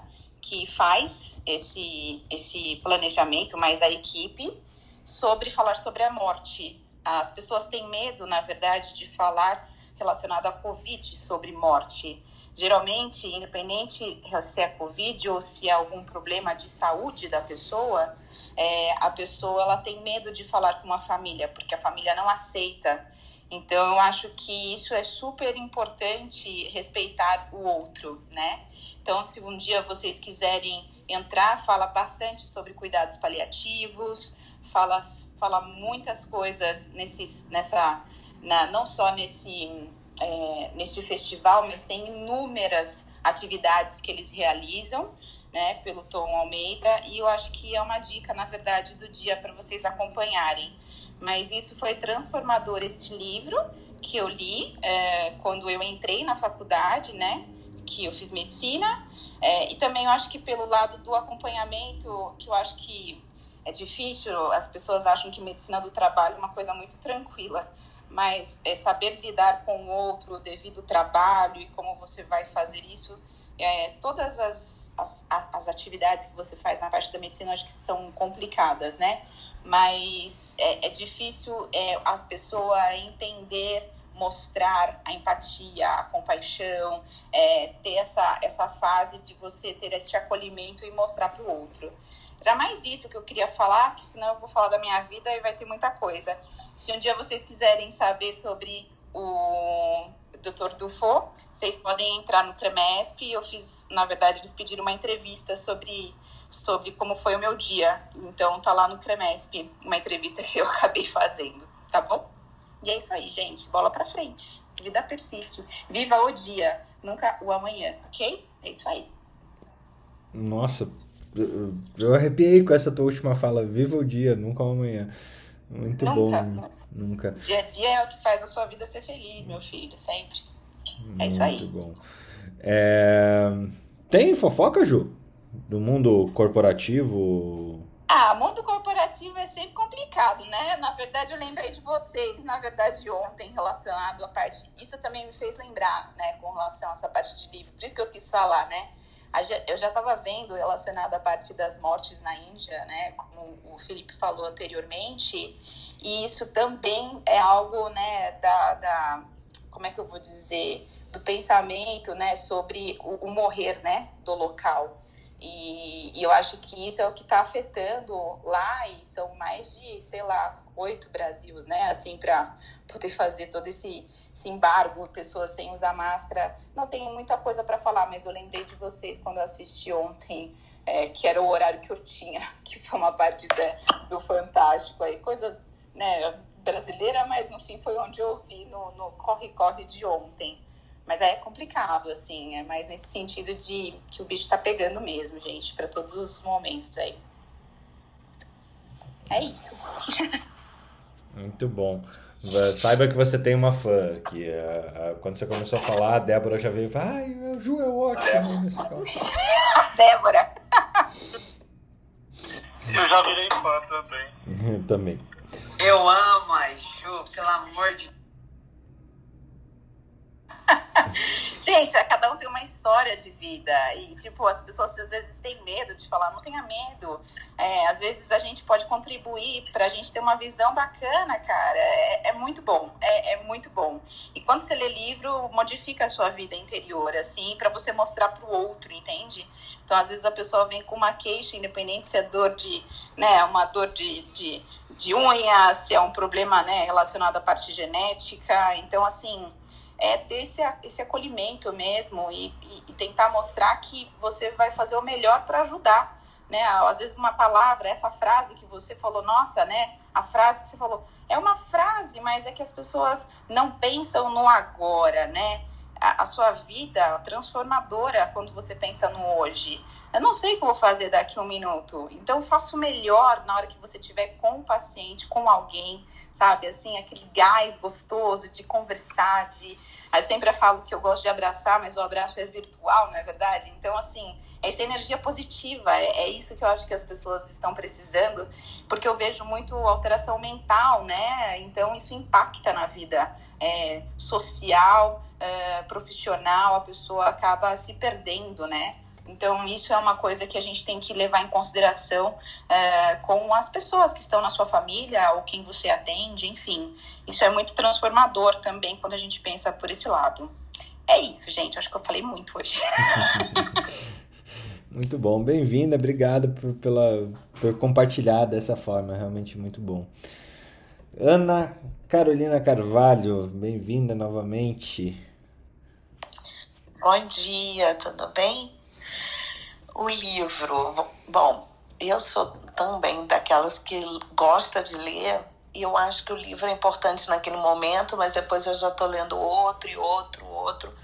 que faz esse, esse planejamento, mais a equipe, sobre falar sobre a morte. As pessoas têm medo, na verdade, de falar relacionado à Covid sobre morte. Geralmente, independente se é Covid ou se é algum problema de saúde da pessoa, é, a pessoa ela tem medo de falar com a família, porque a família não aceita então, eu acho que isso é super importante respeitar o outro, né? Então, se um dia vocês quiserem entrar, fala bastante sobre cuidados paliativos, fala, fala muitas coisas nesses, nessa, na, não só nesse, é, nesse festival, mas tem inúmeras atividades que eles realizam, né, pelo Tom Almeida, e eu acho que é uma dica, na verdade, do dia para vocês acompanharem mas isso foi transformador esse livro que eu li é, quando eu entrei na faculdade, né? Que eu fiz medicina. É, e também eu acho que pelo lado do acompanhamento, que eu acho que é difícil, as pessoas acham que medicina do trabalho é uma coisa muito tranquila, mas é saber lidar com o outro devido ao trabalho e como você vai fazer isso, é, todas as, as, as atividades que você faz na parte da medicina, eu acho que são complicadas, né? mas é, é difícil é, a pessoa entender, mostrar a empatia, a compaixão, é, ter essa, essa fase de você ter esse acolhimento e mostrar para o outro. Era mais isso que eu queria falar, que senão eu vou falar da minha vida e vai ter muita coisa. Se um dia vocês quiserem saber sobre o Dr. Dufo, vocês podem entrar no Tremesp. Eu fiz, na verdade, eles pediram uma entrevista sobre sobre como foi o meu dia. Então tá lá no Cremesp, uma entrevista que eu acabei fazendo, tá bom? E é isso aí, gente. Bola pra frente. Vida persiste. Viva o dia, nunca o amanhã, ok? É isso aí. Nossa, eu arrepiei com essa tua última fala. Viva o dia, nunca o amanhã. Muito nunca, bom. Nunca. Dia a dia é o que faz a sua vida ser feliz, meu filho, sempre. Muito é isso aí. Muito bom. É... Tem fofoca, Ju? do mundo corporativo? Ah, mundo corporativo é sempre complicado, né? Na verdade, eu lembrei de vocês, na verdade, ontem, relacionado à parte. Isso também me fez lembrar, né, com relação a essa parte de livro. Por isso que eu quis falar, né? Eu já estava vendo relacionado à parte das mortes na Índia, né? Como o Felipe falou anteriormente. E isso também é algo, né, da, da como é que eu vou dizer, do pensamento, né, sobre o, o morrer, né, do local. E, e, eu acho que isso é o que está afetando lá, e são mais de, sei lá, oito Brasils, né? Assim, para poder fazer todo esse, esse embargo, pessoas sem usar máscara. Não tenho muita coisa para falar, mas eu lembrei de vocês quando eu assisti ontem, é, que era o horário que eu tinha, que foi uma parte do Fantástico aí, coisas né, brasileira, mas no fim foi onde eu vi no corre-corre de ontem. Mas é complicado, assim, é mais nesse sentido de que o bicho tá pegando mesmo, gente, para todos os momentos aí. É isso. Muito bom. Saiba que você tem uma fã, que uh, uh, quando você começou a falar, a Débora já veio e falou, ai, o Ju é ótimo nesse Débora! Eu já virei fã também. também. Eu amo a Ju, pelo amor de Gente, é, cada um tem uma história de vida. E, tipo, as pessoas às vezes têm medo de falar, não tenha medo. É, às vezes a gente pode contribuir pra gente ter uma visão bacana, cara. É, é muito bom. É, é, muito bom. E quando você lê livro, modifica a sua vida interior, assim, para você mostrar pro outro, entende? Então, às vezes a pessoa vem com uma queixa, independente se é dor de, né, uma dor de, de, de unha, se é um problema, né, relacionado à parte genética. Então, assim é ter esse, esse acolhimento mesmo e, e, e tentar mostrar que você vai fazer o melhor para ajudar, né? Às vezes uma palavra, essa frase que você falou, nossa, né? A frase que você falou é uma frase, mas é que as pessoas não pensam no agora, né? A, a sua vida transformadora quando você pensa no hoje. Eu não sei o que vou fazer daqui a um minuto, então faço melhor na hora que você estiver com o paciente, com alguém, sabe? Assim, aquele gás gostoso de conversar, de. Eu sempre falo que eu gosto de abraçar, mas o abraço é virtual, não é verdade? Então, assim, essa energia positiva, é, é isso que eu acho que as pessoas estão precisando, porque eu vejo muito alteração mental, né? Então, isso impacta na vida é, social, é, profissional, a pessoa acaba se perdendo, né? Então, isso é uma coisa que a gente tem que levar em consideração é, com as pessoas que estão na sua família ou quem você atende, enfim. Isso é muito transformador também quando a gente pensa por esse lado. É isso, gente. Acho que eu falei muito hoje. muito bom. Bem-vinda. Obrigado por, pela, por compartilhar dessa forma. Realmente muito bom. Ana Carolina Carvalho, bem-vinda novamente. Bom dia, tudo bem? O livro, bom, eu sou também daquelas que gosta de ler e eu acho que o livro é importante naquele momento, mas depois eu já estou lendo outro e outro, outro,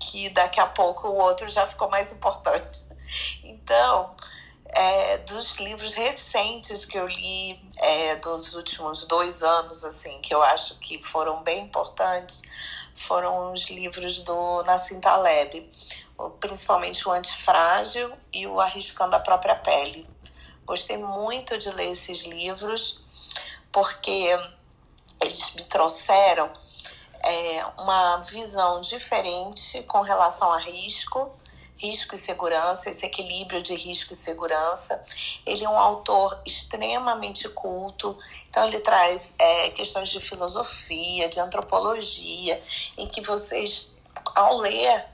que daqui a pouco o outro já ficou mais importante. Então, é, dos livros recentes que eu li é, dos últimos dois anos, assim, que eu acho que foram bem importantes, foram os livros do Nassim Taleb principalmente o Antifrágil e o Arriscando a Própria Pele. Gostei muito de ler esses livros porque eles me trouxeram é, uma visão diferente com relação a risco, risco e segurança, esse equilíbrio de risco e segurança. Ele é um autor extremamente culto, então ele traz é, questões de filosofia, de antropologia, em que vocês, ao ler,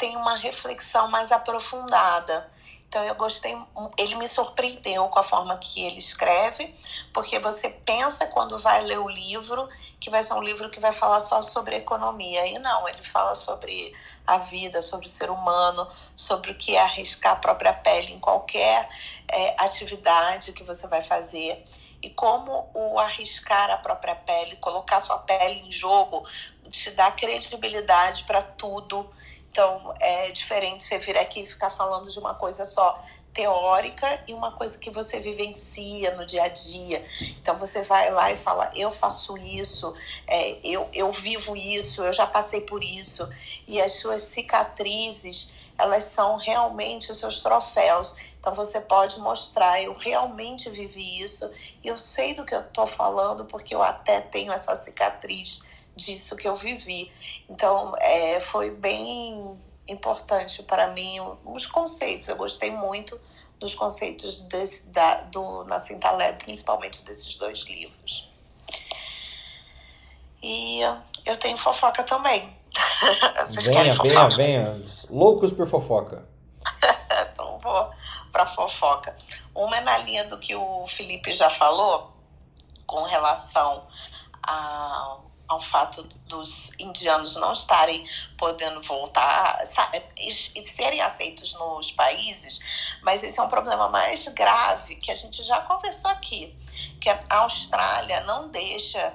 tem uma reflexão mais aprofundada. Então eu gostei, ele me surpreendeu com a forma que ele escreve, porque você pensa quando vai ler o livro que vai ser um livro que vai falar só sobre economia. E não, ele fala sobre a vida, sobre o ser humano, sobre o que é arriscar a própria pele em qualquer é, atividade que você vai fazer. E como o arriscar a própria pele, colocar sua pele em jogo, te dá credibilidade para tudo então, é diferente você vir aqui e ficar falando de uma coisa só teórica e uma coisa que você vivencia no dia a dia. Então, você vai lá e fala: Eu faço isso, é, eu, eu vivo isso, eu já passei por isso. E as suas cicatrizes, elas são realmente os seus troféus. Então, você pode mostrar: Eu realmente vivi isso, e eu sei do que eu estou falando, porque eu até tenho essa cicatriz disso que eu vivi. Então, é, foi bem importante para mim os conceitos. Eu gostei muito dos conceitos desse, da, do Nassim Taleb, principalmente desses dois livros. E eu tenho fofoca também. venha, venha, venha. Loucos por fofoca. então vou para fofoca. Uma é na linha do que o Felipe já falou, com relação a, ao fato dos indianos não estarem podendo voltar e serem aceitos nos países, mas esse é um problema mais grave que a gente já conversou aqui, que a Austrália não deixa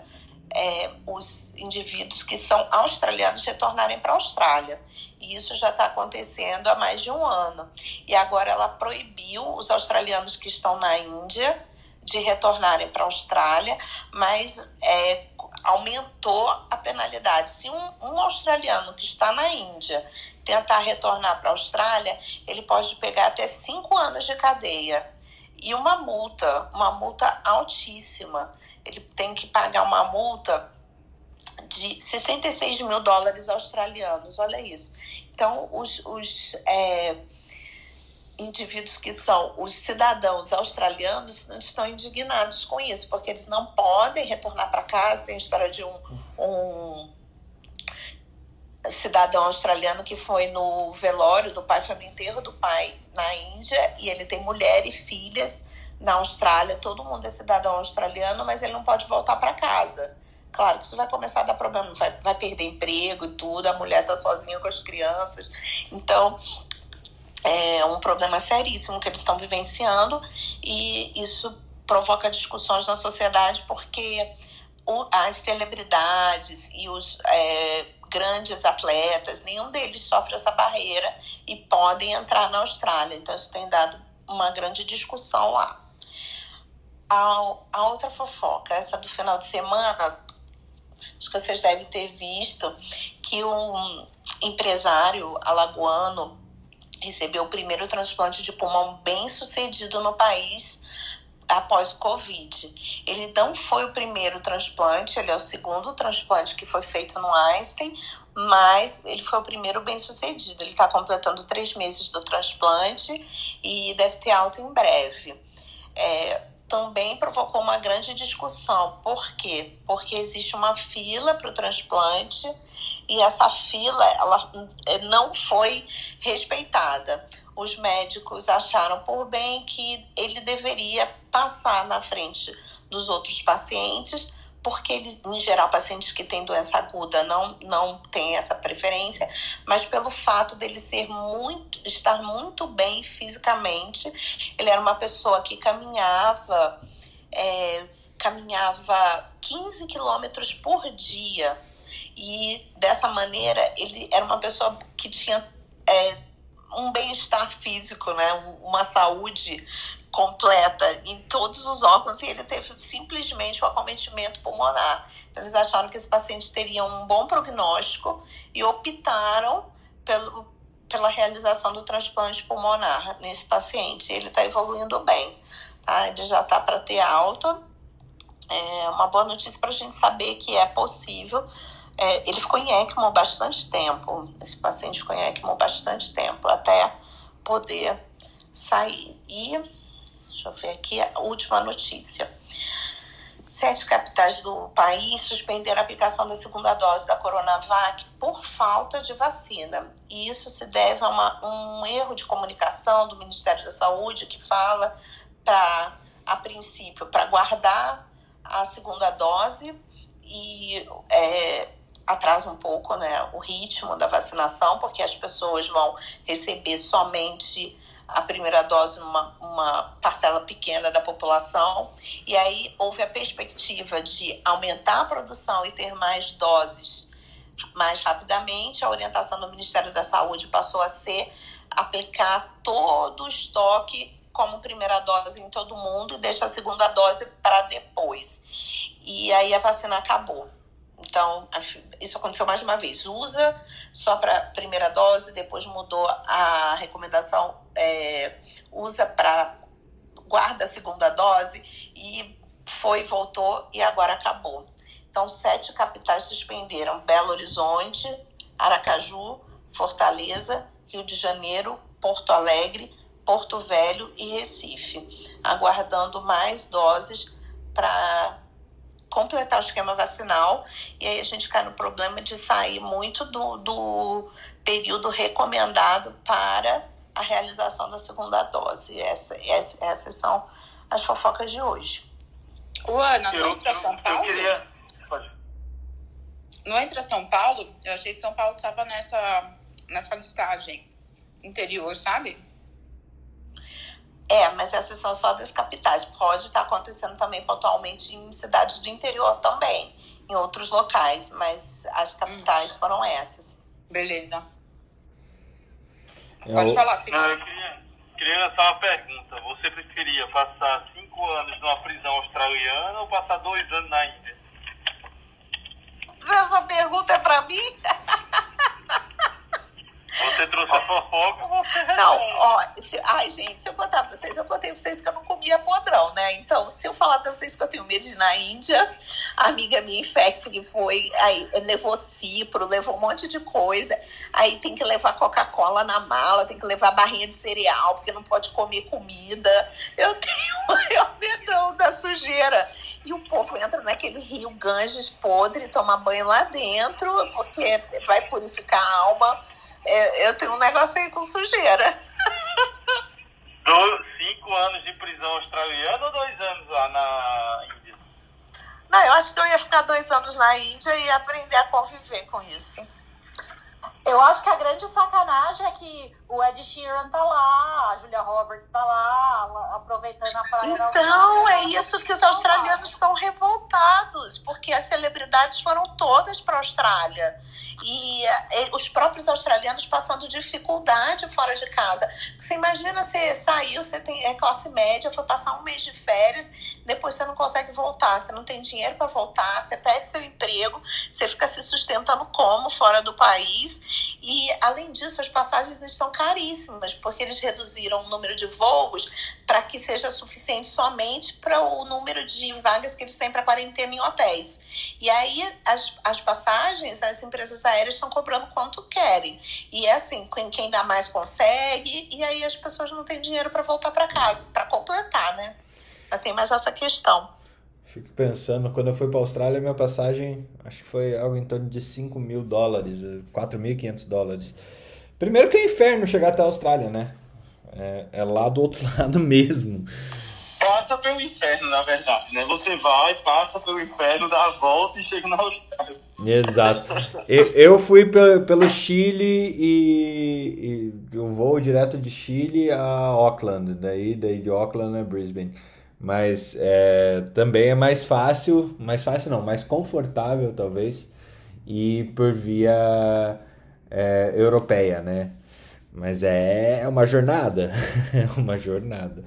é, os indivíduos que são australianos retornarem para a Austrália. E isso já está acontecendo há mais de um ano. E agora ela proibiu os australianos que estão na Índia de retornarem para a Austrália, mas é, aumentou a penalidade. Se um, um, australiano que está na Índia tentar retornar para a Austrália, ele pode pegar até cinco anos de cadeia e uma multa, uma multa altíssima. Ele tem que pagar uma multa de 66 mil dólares australianos. Olha isso. Então, os, os é, indivíduos que são os cidadãos australianos estão indignados com isso, porque eles não podem retornar para casa. Tem a história de um, um cidadão australiano que foi no velório do pai, foi no enterro do pai na Índia, e ele tem mulher e filhas na Austrália. Todo mundo é cidadão australiano, mas ele não pode voltar para casa. Claro que isso vai começar a dar problema, vai, vai perder emprego e tudo, a mulher está sozinha com as crianças. Então, é um problema seríssimo que eles estão vivenciando e isso provoca discussões na sociedade porque o, as celebridades e os é, grandes atletas, nenhum deles sofre essa barreira e podem entrar na Austrália. Então, isso tem dado uma grande discussão lá. A, a outra fofoca, essa do final de semana, acho que vocês devem ter visto que um empresário alagoano recebeu o primeiro transplante de pulmão bem sucedido no país após o Covid. Ele não foi o primeiro transplante, ele é o segundo transplante que foi feito no Einstein, mas ele foi o primeiro bem sucedido. Ele está completando três meses do transplante e deve ter alta em breve. É, também provocou uma grande discussão. Por quê? Porque existe uma fila para o transplante e essa fila ela eh, não foi respeitada. Os médicos acharam por bem que ele deveria passar na frente dos outros pacientes porque ele, em geral, pacientes que têm doença aguda não, não têm essa preferência, mas pelo fato dele ser muito, estar muito bem fisicamente, ele era uma pessoa que caminhava, é, caminhava 15 quilômetros por dia. E dessa maneira ele era uma pessoa que tinha é, um bem-estar físico, né? uma saúde completa em todos os órgãos e ele teve simplesmente o um acometimento pulmonar. Então, eles acharam que esse paciente teria um bom prognóstico e optaram pelo, pela realização do transplante pulmonar nesse paciente. Ele está evoluindo bem, tá? Ele já está para ter alta. É uma boa notícia para a gente saber que é possível. É, ele ficou em ECMO bastante tempo. Esse paciente ficou em ECMO bastante tempo até poder sair. E Deixa eu ver aqui a última notícia. Sete capitais do país suspenderam a aplicação da segunda dose da Coronavac por falta de vacina. E isso se deve a uma, um erro de comunicação do Ministério da Saúde que fala para, a princípio, para guardar a segunda dose e é, atrasa um pouco né, o ritmo da vacinação, porque as pessoas vão receber somente a primeira dose numa uma parcela pequena da população, e aí houve a perspectiva de aumentar a produção e ter mais doses mais rapidamente. A orientação do Ministério da Saúde passou a ser aplicar todo o estoque como primeira dose em todo mundo e deixar a segunda dose para depois. E aí a vacina acabou. Então, isso aconteceu mais de uma vez. Usa só para primeira dose, depois mudou a recomendação, é, usa para guarda a segunda dose e foi, voltou e agora acabou. Então, sete capitais suspenderam: Belo Horizonte, Aracaju, Fortaleza, Rio de Janeiro, Porto Alegre, Porto Velho e Recife, aguardando mais doses para completar o esquema vacinal, e aí a gente cai no problema de sair muito do, do período recomendado para a realização da segunda dose. Essa, essa, essas são as fofocas de hoje. O Ana, não entra São Paulo? Eu queria... Pode. Não entra São Paulo? Eu achei que São Paulo estava nessa, nessa listagem interior, sabe? É, mas essas são só das capitais. Pode estar acontecendo também pontualmente em cidades do interior também, em outros locais, mas as capitais hum. foram essas. Beleza. Eu... Pode falar, Não, eu queria, queria lançar uma pergunta. Você preferia passar cinco anos numa prisão australiana ou passar dois anos na Índia? Essa pergunta é pra mim? Você trouxe a fofoca, você Não, ó, se, ai, gente, se eu contar pra vocês, eu contei pra vocês que eu não comia podrão, né? Então, se eu falar pra vocês que eu tenho medo de ir na Índia, a amiga minha infecto que foi, aí levou cipro, levou um monte de coisa, aí tem que levar Coca-Cola na mala, tem que levar barrinha de cereal, porque não pode comer comida. Eu tenho o maior medão da sujeira. E o povo entra naquele rio Ganges podre, toma banho lá dentro, porque vai purificar a alma eu, eu tenho um negócio aí com sujeira. Do, cinco anos de prisão australiana ou dois anos lá na Índia? Não, eu acho que eu ia ficar dois anos na Índia e aprender a conviver com isso. Eu acho que a grande sacanagem é que o Ed Sheeran tá lá, a Julia Roberts tá lá, aproveitando a praia. Então, é isso que os australianos estão revoltados, porque as celebridades foram todas para a Austrália. E, e, os próprios australianos passando dificuldade fora de casa. Você imagina, você saiu, você tem é classe média, foi passar um mês de férias depois você não consegue voltar, você não tem dinheiro para voltar, você perde seu emprego, você fica se sustentando como fora do país. E, além disso, as passagens estão caríssimas, porque eles reduziram o número de voos para que seja suficiente somente para o número de vagas que eles têm para quarentena em hotéis. E aí, as, as passagens, as empresas aéreas estão cobrando quanto querem. E é assim, quem dá mais consegue, e aí as pessoas não têm dinheiro para voltar para casa, para completar, né? Tem mais essa questão. Fico pensando, quando eu fui para a Austrália, minha passagem acho que foi algo em torno de 5 mil dólares, 4.500 dólares. Primeiro que é inferno chegar até a Austrália, né? É, é lá do outro lado mesmo. Passa pelo inferno, na verdade, né? Você vai, passa pelo inferno, dá a volta e chega na Austrália. Exato. eu, eu fui pelo, pelo Chile e, e eu vou direto de Chile a Auckland, daí, daí de Auckland a Brisbane. Mas é, também é mais fácil, mais fácil não, mais confortável talvez, ir por via é, europeia, né? Mas é, é uma jornada, é uma jornada.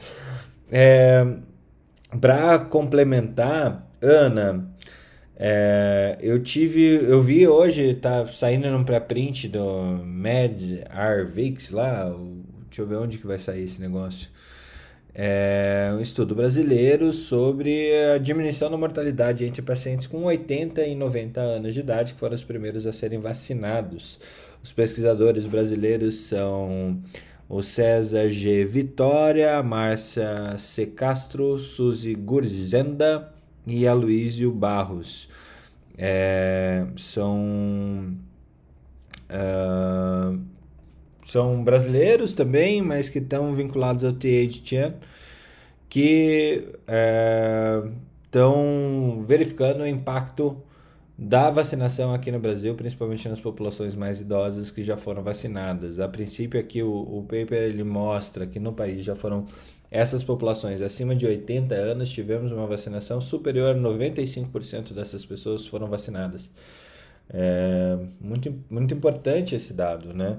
É, Para complementar, Ana, é, eu tive, eu vi hoje, tá saindo num pré-print do Mad Arvix lá, deixa eu ver onde que vai sair esse negócio é um estudo brasileiro sobre a diminuição da mortalidade entre pacientes com 80 e 90 anos de idade, que foram os primeiros a serem vacinados. Os pesquisadores brasileiros são o César G. Vitória, Márcia C. Castro, Suzy Gurzenda e Aloysio Barros. É, são uh, são brasileiros também, mas que estão vinculados ao THTN, que estão é, verificando o impacto da vacinação aqui no Brasil, principalmente nas populações mais idosas que já foram vacinadas. A princípio aqui o, o paper ele mostra que no país já foram essas populações acima de 80 anos tivemos uma vacinação superior a 95% dessas pessoas foram vacinadas. É muito, muito importante esse dado, né?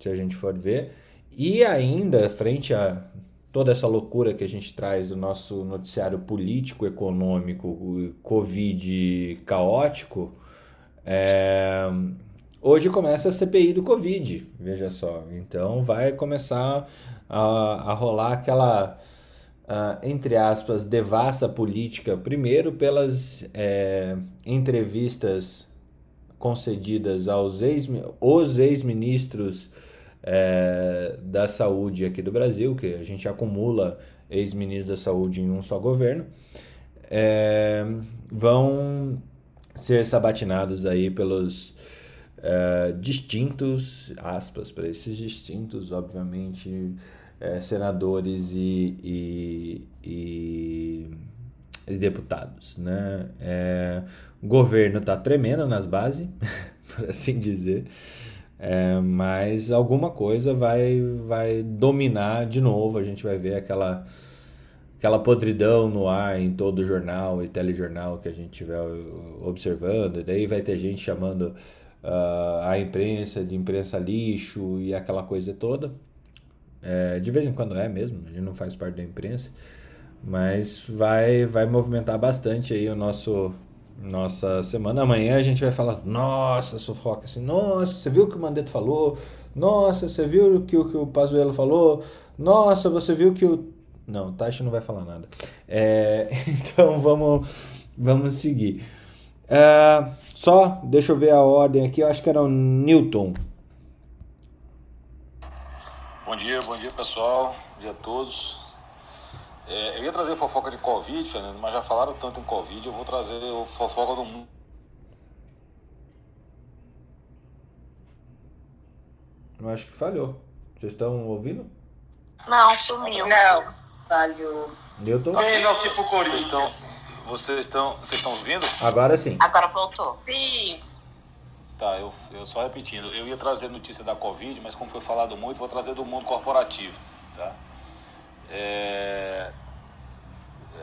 Se a gente for ver. E ainda, frente a toda essa loucura que a gente traz do nosso noticiário político, econômico, Covid caótico, é... hoje começa a CPI do Covid, veja só. Então vai começar a, a rolar aquela, uh, entre aspas, devassa política, primeiro pelas é, entrevistas concedidas aos ex, os ex-ministros é, da saúde aqui do Brasil, que a gente acumula ex-ministros da saúde em um só governo. é, vão ser sabatinados aí pelos é, distintos, aspas, para esses distintos, obviamente, é, senadores e, e, e, e, deputados. Né? É, o governo está tremendo nas bases, por assim dizer. É, mas alguma coisa vai, vai dominar de novo. A gente vai ver aquela, aquela podridão no ar em todo jornal e telejornal que a gente estiver observando. E daí vai ter gente chamando uh, a imprensa de imprensa lixo e aquela coisa toda. É, de vez em quando é mesmo, a gente não faz parte da imprensa. Mas vai, vai movimentar bastante aí o nosso nossa semana. Amanhã a gente vai falar, nossa, sufoca assim, nossa, você viu o que o Mandeto falou? Nossa, você viu o que, o, que o Pazuello falou? Nossa, você viu que o. Não, o Taixa não vai falar nada. É, então vamos, vamos seguir. É, só, deixa eu ver a ordem aqui, eu acho que era o Newton. Bom dia, bom dia pessoal, bom dia a todos. É, eu ia trazer fofoca de Covid, Fernando, mas já falaram tanto em Covid, eu vou trazer fofoca do mundo. Eu acho que falhou. Vocês estão ouvindo? Não, sumiu. Não, falhou. Eu tô. Bem, não, tipo Vocês Corinthians. estão, vocês estão, vocês estão ouvindo? Agora sim. Agora voltou. Sim. Tá, eu, eu só repetindo. Eu ia trazer notícia da Covid, mas como foi falado muito, vou trazer do mundo corporativo, tá? É,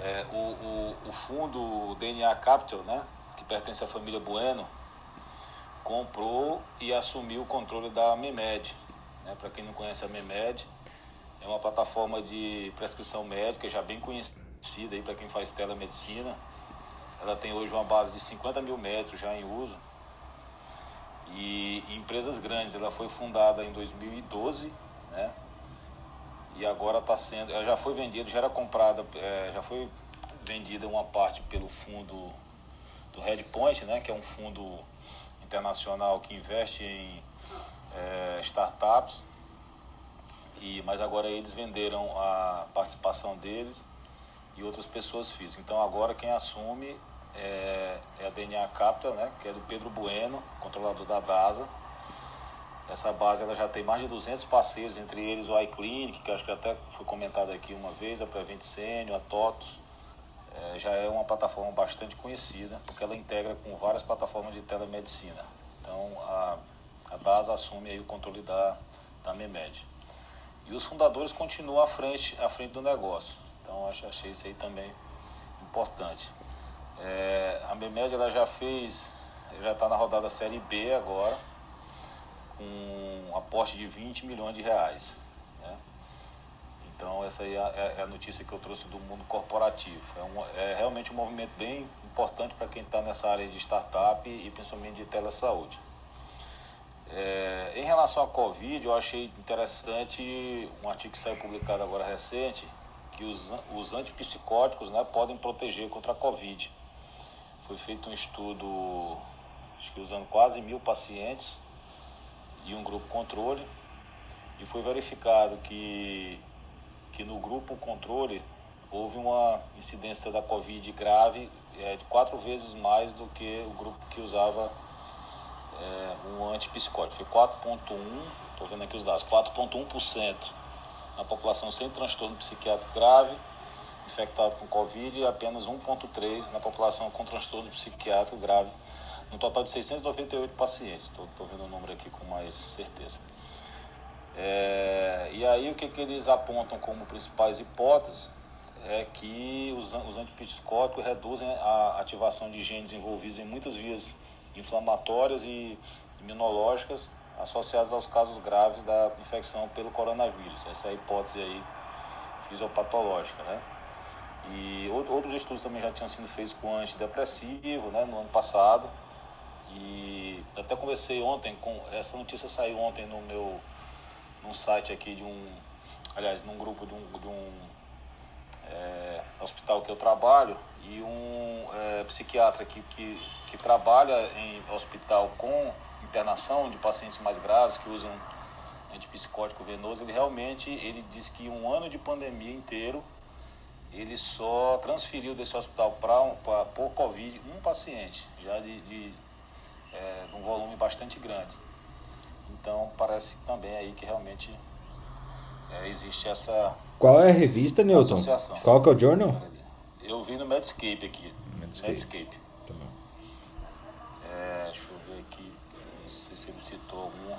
é, o, o, o fundo DNA Capital, né, que pertence à família Bueno, comprou e assumiu o controle da MEMED. Né? Para quem não conhece a MEMED, é uma plataforma de prescrição médica já bem conhecida para quem faz telemedicina. Ela tem hoje uma base de 50 mil metros já em uso. E em empresas grandes, ela foi fundada em 2012, né? E agora está sendo, já foi vendida, já era comprada, é, já foi vendida uma parte pelo fundo do Redpoint, né, que é um fundo internacional que investe em é, startups. E mas agora eles venderam a participação deles e outras pessoas físicas. Então agora quem assume é, é a DNA Capital, né, que é do Pedro Bueno, controlador da DASA. Essa base ela já tem mais de 200 parceiros, entre eles o iClinic, que acho que até foi comentado aqui uma vez, a Prevent Senior, a TOTOS. É, já é uma plataforma bastante conhecida, porque ela integra com várias plataformas de telemedicina. Então a, a DASA assume aí o controle da, da MEMED. E os fundadores continuam à frente, à frente do negócio. Então acho, achei isso aí também importante. É, a MEMED ela já fez, já está na rodada Série B agora com um aporte de 20 milhões de reais. Né? Então essa aí é, é a notícia que eu trouxe do mundo corporativo. É, um, é realmente um movimento bem importante para quem está nessa área de startup e principalmente de telesaúde. É, em relação à Covid, eu achei interessante um artigo que saiu publicado agora recente, que os, os antipsicóticos né, podem proteger contra a Covid. Foi feito um estudo, acho que usando quase mil pacientes, e um grupo controle e foi verificado que, que no grupo controle houve uma incidência da Covid grave é, de quatro vezes mais do que o grupo que usava é, um antipsicótico. Foi 4,1, estou vendo aqui os dados, 4,1% na população sem transtorno psiquiátrico grave, infectado com Covid, e apenas 1,3% na população com transtorno psiquiátrico grave um total de 698 pacientes. Estou vendo o número aqui com mais certeza. É, e aí o que, que eles apontam como principais hipóteses é que os, os antipsicóticos reduzem a ativação de genes envolvidos em muitas vias inflamatórias e imunológicas associadas aos casos graves da infecção pelo coronavírus. Essa é a hipótese aí fisiopatológica, né? E outros estudos também já tinham sido feitos com antidepressivo, né, no ano passado, e até conversei ontem com. Essa notícia saiu ontem no meu. num site aqui de um. Aliás, num grupo de um, de um é, hospital que eu trabalho e um é, psiquiatra que, que, que trabalha em hospital com internação de pacientes mais graves que usam antipsicótico venoso, ele realmente ele diz que um ano de pandemia inteiro ele só transferiu desse hospital para um, por Covid um paciente, já de, de é, um volume bastante grande. Então parece também aí que realmente é, existe essa. Qual é a revista, Newton? Associação. Qual que é o journal? Eu vi no Medscape aqui. Medscape. Medscape. Tá é, deixa eu ver aqui. Não sei se ele citou algum.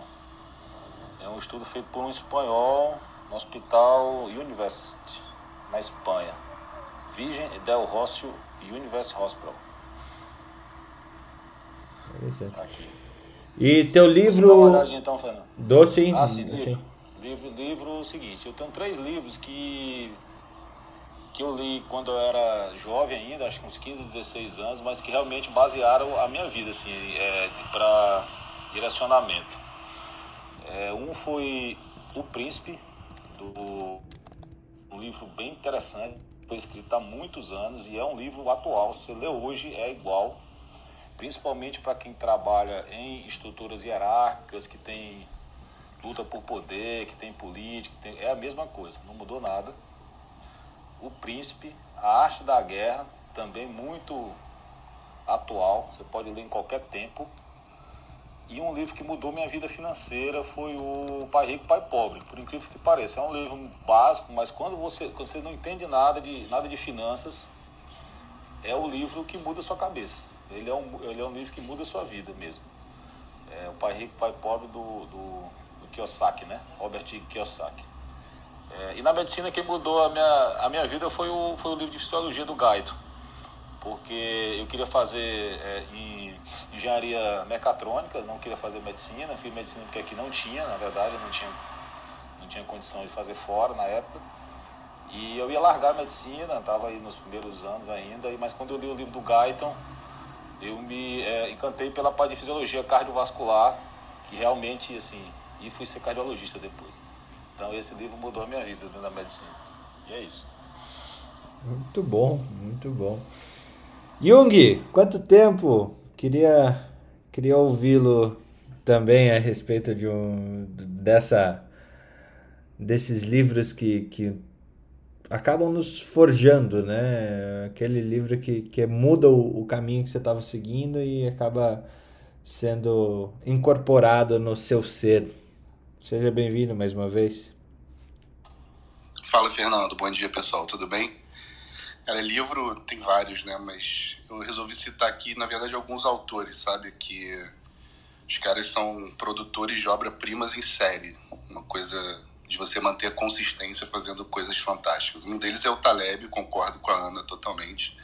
É um estudo feito por um espanhol no Hospital University, na Espanha. Virgem del Rocio University Hospital. Tá aqui. E teu livro. Dá uma olhadinha então, Fernando. Dou sim. Ah, sim, livro. Livro, livro seguinte, eu tenho três livros que que eu li quando eu era jovem ainda, acho que uns 15, 16 anos, mas que realmente basearam a minha vida, assim, é, para direcionamento. É, um foi O Príncipe, do, um livro bem interessante, foi escrito há muitos anos e é um livro atual, se você lê hoje é igual, principalmente para quem trabalha em estruturas hierárquicas, que tem luta por poder, que tem política, que tem, é a mesma coisa, não mudou nada. O Príncipe, A Arte da Guerra, também muito atual, você pode ler em qualquer tempo. E um livro que mudou minha vida financeira foi o Pai Rico, Pai Pobre, por incrível que pareça. É um livro básico, mas quando você, você não entende nada de, nada de finanças, é o livro que muda a sua cabeça. Ele é um, ele é um livro que muda a sua vida mesmo. É o Pai Rico, Pai Pobre do, do, do Kiyosaki, né? Robert Kiyosaki. É, e na medicina quem mudou a minha, a minha vida foi o, foi o livro de Fisiologia do Gaito. Porque eu queria fazer é, em engenharia mecatrônica, não queria fazer medicina, fiz medicina porque aqui não tinha, na verdade, não tinha, não tinha condição de fazer fora na época. E eu ia largar a medicina, estava aí nos primeiros anos ainda, mas quando eu li o livro do Guyton, eu me é, encantei pela parte de fisiologia cardiovascular, que realmente, assim, e fui ser cardiologista depois. Então esse livro mudou a minha vida dentro da medicina. E é isso. Muito bom, muito bom. Jung, quanto tempo? Queria, queria ouvi-lo também a respeito de um dessa desses livros que, que acabam nos forjando, né? Aquele livro que, que muda o, o caminho que você estava seguindo e acaba sendo incorporado no seu ser. Seja bem-vindo mais uma vez. Fala, Fernando. Bom dia, pessoal. Tudo bem? Cara, livro tem vários, né? Mas eu resolvi citar aqui, na verdade, alguns autores, sabe? Que os caras são produtores de obra-primas em série. Uma coisa de você manter a consistência fazendo coisas fantásticas. Um deles é o Taleb, concordo com a Ana totalmente.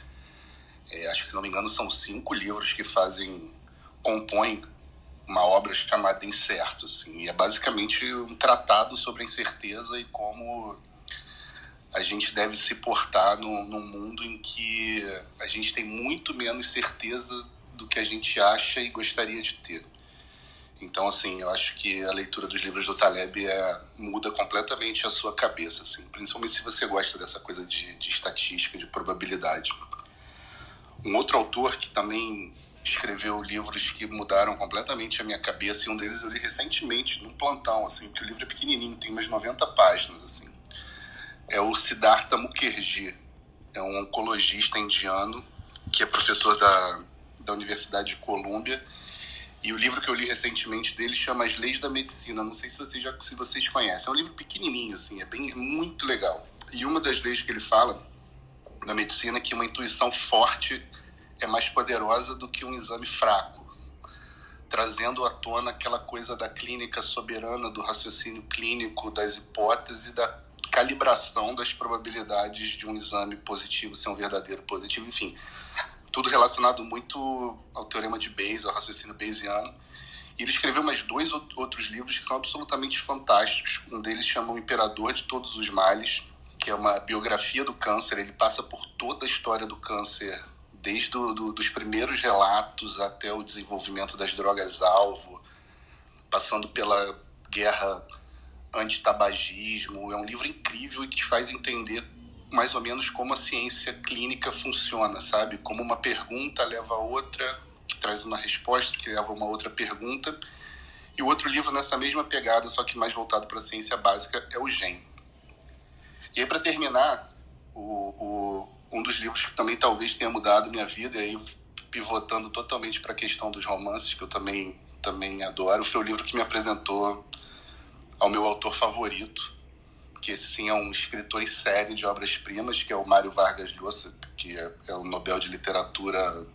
É, acho que, se não me engano, são cinco livros que fazem, compõem uma obra chamada Incerto, assim, e é basicamente um tratado sobre a incerteza e como a gente deve se portar no, num mundo em que a gente tem muito menos certeza do que a gente acha e gostaria de ter. Então, assim, eu acho que a leitura dos livros do Taleb é, muda completamente a sua cabeça, assim, principalmente se você gosta dessa coisa de, de estatística, de probabilidade. Um outro autor que também escreveu livros que mudaram completamente a minha cabeça, e um deles eu li recentemente, num plantão, assim, porque o livro é pequenininho, tem umas 90 páginas, assim. É o Siddhartha Mukherjee, é um oncologista indiano que é professor da, da Universidade de Colômbia, e o livro que eu li recentemente dele chama As Leis da Medicina. Não sei se vocês já se vocês conhecem. É um livro pequenininho assim, é bem muito legal. E uma das leis que ele fala na medicina é que uma intuição forte é mais poderosa do que um exame fraco, trazendo à tona aquela coisa da clínica soberana, do raciocínio clínico, das hipóteses, da calibração das probabilidades de um exame positivo ser um verdadeiro positivo, enfim, tudo relacionado muito ao teorema de Bayes, ao raciocínio bayesiano. E ele escreveu mais dois outros livros que são absolutamente fantásticos. Um deles chama O Imperador de Todos os Males, que é uma biografia do câncer. Ele passa por toda a história do câncer desde do, do, dos primeiros relatos até o desenvolvimento das drogas-alvo, passando pela guerra antitabagismo. É um livro incrível e que te faz entender mais ou menos como a ciência clínica funciona, sabe? Como uma pergunta leva a outra, que traz uma resposta, que leva a uma outra pergunta. E o outro livro nessa mesma pegada, só que mais voltado para a ciência básica, é o GEM. E aí, para terminar, o, o, um dos livros que também talvez tenha mudado minha vida, e aí pivotando totalmente para a questão dos romances, que eu também, também adoro, foi o livro que me apresentou ao meu autor favorito, que sim é um escritor em série de obras-primas, que é o Mário Vargas Llosa, que é, é, o Nobel de Literatura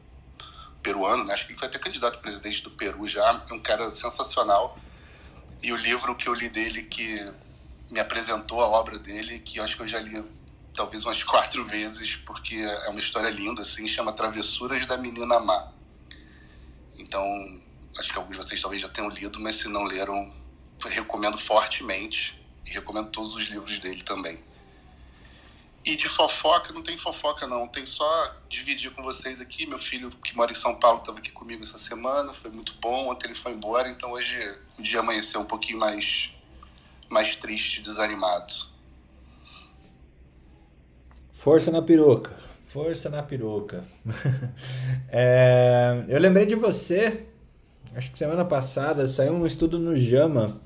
peruano, né? acho que ele foi até candidato a presidente do Peru já, é um cara sensacional. E o livro que eu li dele, que me apresentou a obra dele, que acho que eu já li talvez umas quatro vezes, porque é uma história linda, assim, chama Travessuras da Menina Má. Então, acho que alguns de vocês talvez já tenham lido, mas se não leram, recomendo fortemente. E recomendo todos os livros dele também. E de fofoca, não tem fofoca não, tem só dividir com vocês aqui. Meu filho que mora em São Paulo estava aqui comigo essa semana, foi muito bom. Ontem ele foi embora, então hoje o dia amanheceu um pouquinho mais, mais triste, desanimado. Força na peruca, força na peruca. é, eu lembrei de você, acho que semana passada saiu um estudo no JAMA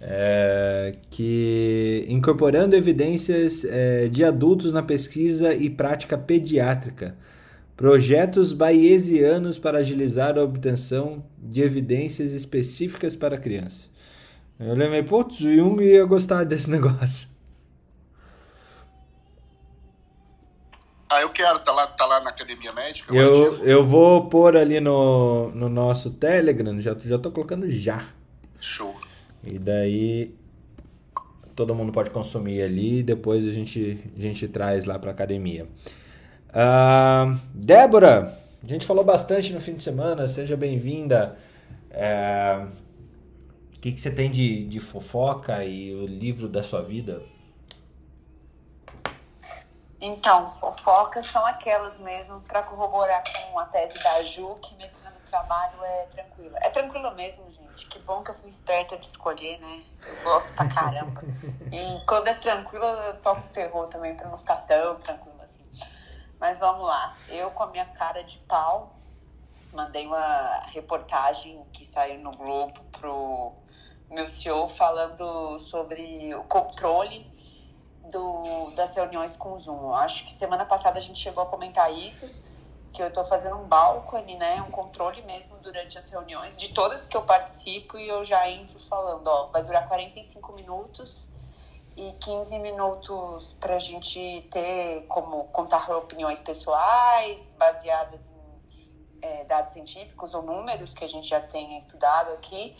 é, que incorporando evidências é, de adultos na pesquisa e prática pediátrica, projetos bayesianos para agilizar a obtenção de evidências específicas para criança. Eu lembrei, putz, o Jung ia gostar desse negócio. Ah, eu quero, tá lá, tá lá na academia médica? Eu, eu vou pôr ali no, no nosso Telegram, já, já tô colocando já. Show. E daí todo mundo pode consumir ali depois a gente, a gente traz lá para academia. Uh, Débora, a gente falou bastante no fim de semana, seja bem-vinda. É, o que, que você tem de, de fofoca e o livro da sua vida? Então, fofocas são aquelas mesmo para corroborar com a tese da Ju, que medicina do trabalho é tranquila. É tranquila mesmo, gente. Que bom que eu fui esperta de escolher, né? Eu gosto pra caramba. E quando é tranquila, eu toco terror também, pra não ficar tão tranquilo assim. Mas vamos lá. Eu, com a minha cara de pau, mandei uma reportagem que saiu no Globo pro meu CEO falando sobre o controle do, das reuniões com o Zoom. Acho que semana passada a gente chegou a comentar isso, que eu estou fazendo um balcone, né, um controle mesmo durante as reuniões, de todas que eu participo, e eu já entro falando, ó, vai durar 45 minutos e 15 minutos para a gente ter como contar opiniões pessoais, baseadas em é, dados científicos ou números que a gente já tenha estudado aqui,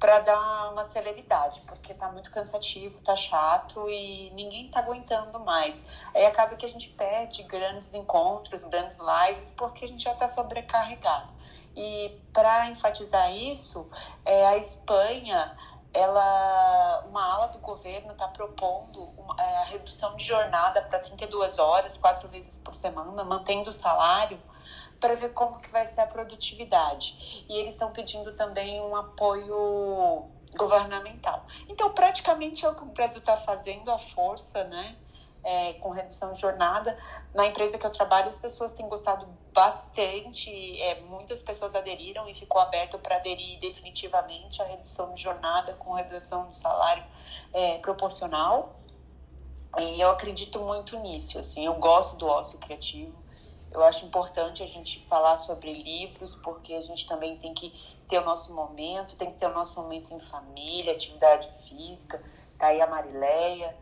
para dar uma celeridade, porque tá muito cansativo, tá chato e ninguém tá aguentando mais. Aí acaba que a gente perde grandes encontros, grandes lives, porque a gente já tá sobrecarregado. E para enfatizar isso, é, a Espanha, ela, uma ala do governo está propondo uma, é, a redução de jornada para 32 horas, quatro vezes por semana, mantendo o salário para ver como que vai ser a produtividade. E eles estão pedindo também um apoio governamental. Então, praticamente é o que o Brasil está fazendo, a força, né? É, com redução de jornada. Na empresa que eu trabalho, as pessoas têm gostado bastante, é, muitas pessoas aderiram e ficou aberto para aderir definitivamente à redução de jornada com redução do salário é, proporcional. E eu acredito muito nisso, assim, eu gosto do ócio criativo, eu acho importante a gente falar sobre livros, porque a gente também tem que ter o nosso momento, tem que ter o nosso momento em família, atividade física. Tá aí a Marileia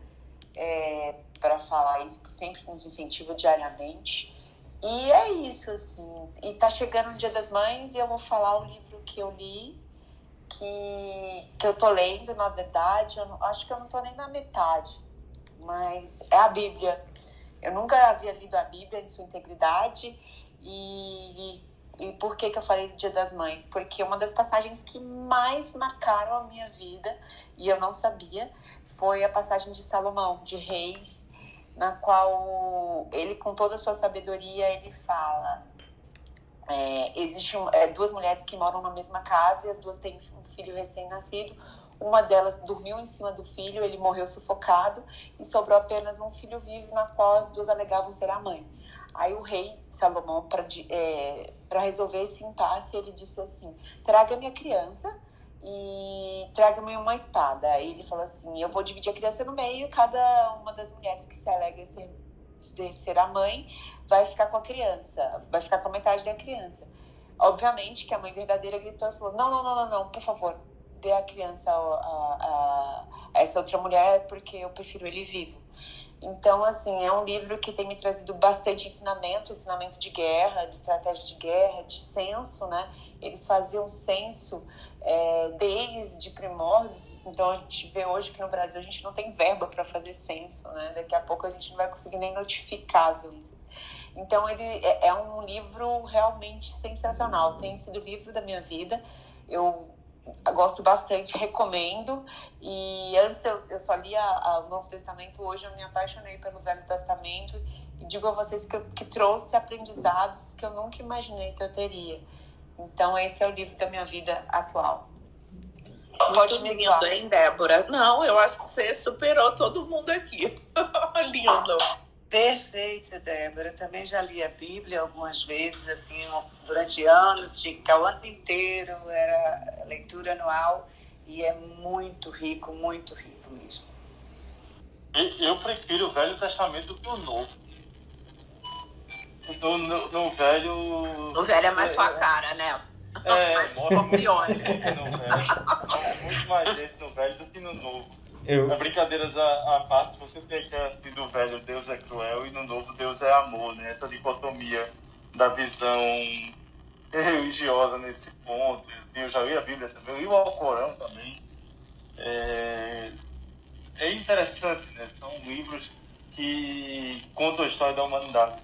é, para falar isso, que sempre nos incentiva diariamente. E é isso, assim. E tá chegando o Dia das Mães e eu vou falar o livro que eu li, que, que eu tô lendo, na verdade. Eu não, acho que eu não tô nem na metade, mas é a Bíblia eu nunca havia lido a Bíblia em sua integridade e, e por que, que eu falei do Dia das Mães? Porque uma das passagens que mais marcaram a minha vida, e eu não sabia, foi a passagem de Salomão, de Reis, na qual ele, com toda a sua sabedoria, ele fala. É, Existem é, duas mulheres que moram na mesma casa e as duas têm um filho recém-nascido. Uma delas dormiu em cima do filho, ele morreu sufocado e sobrou apenas um filho vivo, na qual as duas alegavam ser a mãe. Aí o rei Salomão, para é, resolver esse impasse, ele disse assim: traga minha criança e traga-me uma espada. Aí ele falou assim: eu vou dividir a criança no meio e cada uma das mulheres que se alega ser ser, ser a mãe, vai ficar com a criança, vai ficar com a metade da criança. Obviamente que a mãe verdadeira gritou e falou: não, não, não, não, não, por favor, dê a criança a, a, a essa outra mulher porque eu prefiro ele vivo. Então, assim, é um livro que tem me trazido bastante ensinamento, ensinamento de guerra, de estratégia de guerra, de senso, né? Eles faziam senso é, desde primórdios. Então, a gente vê hoje que no Brasil a gente não tem verba para fazer senso, né? Daqui a pouco a gente não vai conseguir nem notificar as doenças. Então, ele é, é um livro realmente sensacional. Tem sido o livro da minha vida. Eu gosto bastante, recomendo. E antes eu, eu só lia o Novo Testamento, hoje eu me apaixonei pelo Velho Testamento e digo a vocês que, eu, que trouxe aprendizados que eu nunca imaginei que eu teria. Então, esse é o livro da minha vida atual. Pode me lindo, hein, Débora? Não, eu acho que você superou todo mundo aqui. lindo. Perfeito, Débora. Eu também já li a Bíblia algumas vezes, assim, durante anos, tinha que ficar o ano inteiro, era leitura anual e é muito rico, muito rico mesmo. Eu prefiro o Velho Testamento do que o Novo. No, no, no Velho. O Velho é mais é, sua cara, né? É, mais escorpione. Muito mais gente no Velho do que no Novo. Eu... Brincadeiras à, parte, você tem que assim, do velho Deus é cruel e no novo Deus é amor, né? Essa dicotomia da visão religiosa nesse ponto. Assim, eu já li a Bíblia também, li o Alcorão também. É, é interessante, né? São livros que contam a história da humanidade.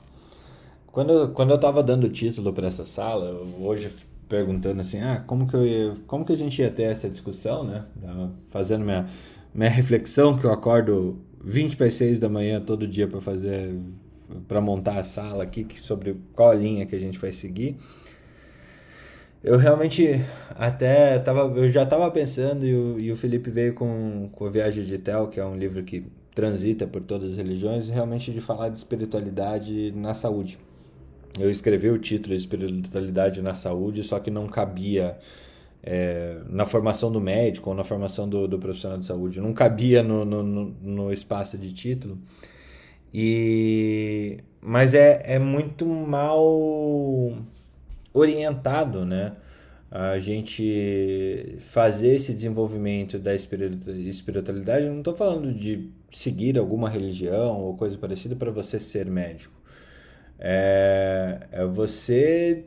Quando, quando eu estava dando o título para essa sala, hoje perguntando assim, ah, como que, eu como que a gente ia ter essa discussão, né? Fazendo minha minha reflexão, que eu acordo 20 para 6 da manhã todo dia para fazer, para montar a sala aqui, sobre qual linha que a gente vai seguir. Eu realmente até tava, eu já estava pensando e o, e o Felipe veio com, com a Viagem de Tel, que é um livro que transita por todas as religiões, realmente de falar de espiritualidade na saúde. Eu escrevi o título Espiritualidade na Saúde, só que não cabia é, na formação do médico ou na formação do, do profissional de saúde. Não cabia no, no, no, espaço de título. E, mas é, é muito mal orientado, né? A gente fazer esse desenvolvimento da espiritualidade, não estou falando de seguir alguma religião ou coisa parecida para você ser médico. É, é você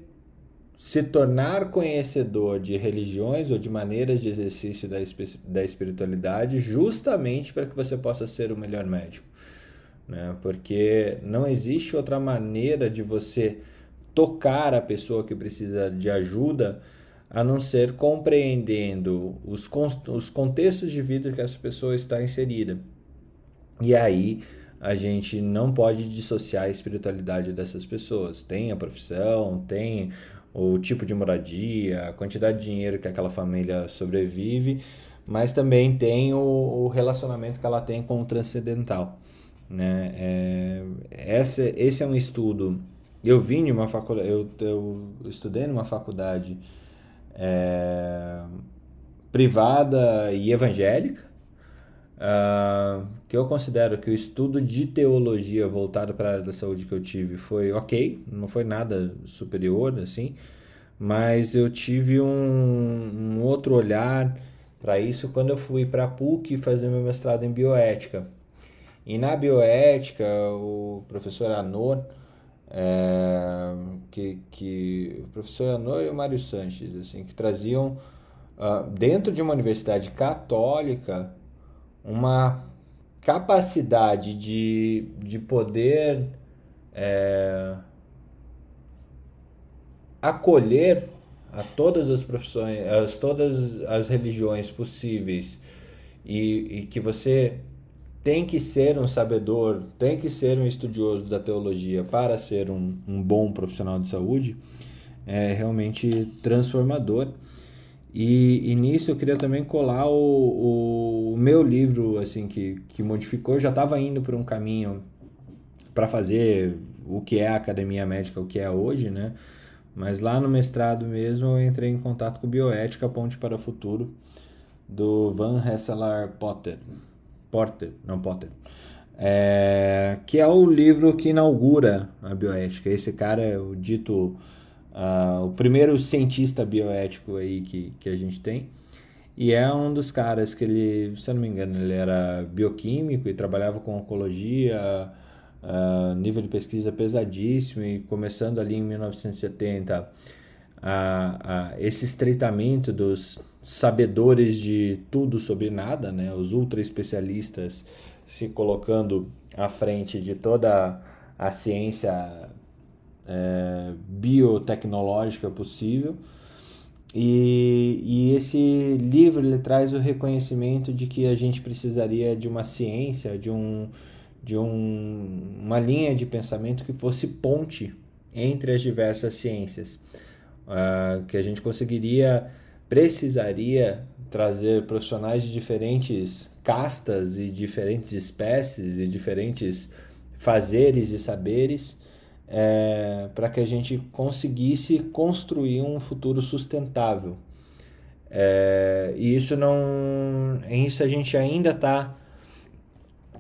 se tornar conhecedor de religiões ou de maneiras de exercício da, da espiritualidade, justamente para que você possa ser o melhor médico. Né? Porque não existe outra maneira de você tocar a pessoa que precisa de ajuda a não ser compreendendo os, os contextos de vida que essa pessoa está inserida. E aí a gente não pode dissociar a espiritualidade dessas pessoas. Tem a profissão, tem o tipo de moradia, a quantidade de dinheiro que aquela família sobrevive, mas também tem o, o relacionamento que ela tem com o transcendental. Né? É, esse, é um estudo. Eu vim de uma faculdade, eu, eu estudei numa faculdade é, privada e evangélica, uh, que eu considero que o estudo de teologia voltado para a área da saúde que eu tive foi ok, não foi nada superior assim, mas eu tive um, um outro olhar para isso quando eu fui para a PUC fazer meu mestrado em bioética. E na bioética, o professor Anor, é, que, que o professor Anor e o Mário Sanches, assim, que traziam uh, dentro de uma universidade católica uma capacidade de, de poder é, acolher a todas as profissões, as, todas as religiões possíveis e, e que você tem que ser um sabedor, tem que ser um estudioso da teologia para ser um, um bom profissional de saúde, é realmente transformador. E, e, nisso eu queria também colar o, o, meu livro, assim, que, que modificou. Eu já estava indo por um caminho para fazer o que é a academia médica, o que é hoje, né? Mas lá no mestrado mesmo eu entrei em contato com Bioética, Ponte para o Futuro, do Van Hesselaar Potter. Porter, não Potter. é, que é o livro que inaugura a bioética. Esse cara é o dito uh, o primeiro cientista bioético aí que, que a gente tem. E é um dos caras que ele, se eu não me engano, ele era bioquímico e trabalhava com oncologia, uh, nível de pesquisa pesadíssimo, e começando ali em 1970, a, a, esse estreitamento dos sabedores de tudo sobre nada, né? os ultra especialistas se colocando à frente de toda a ciência é, biotecnológica possível. E, e esse livro ele traz o reconhecimento de que a gente precisaria de uma ciência, de, um, de um, uma linha de pensamento que fosse ponte entre as diversas ciências. Uh, que a gente conseguiria, precisaria trazer profissionais de diferentes castas e diferentes espécies e diferentes fazeres e saberes é, para que a gente conseguisse construir um futuro sustentável. É, e isso não. Isso a gente ainda está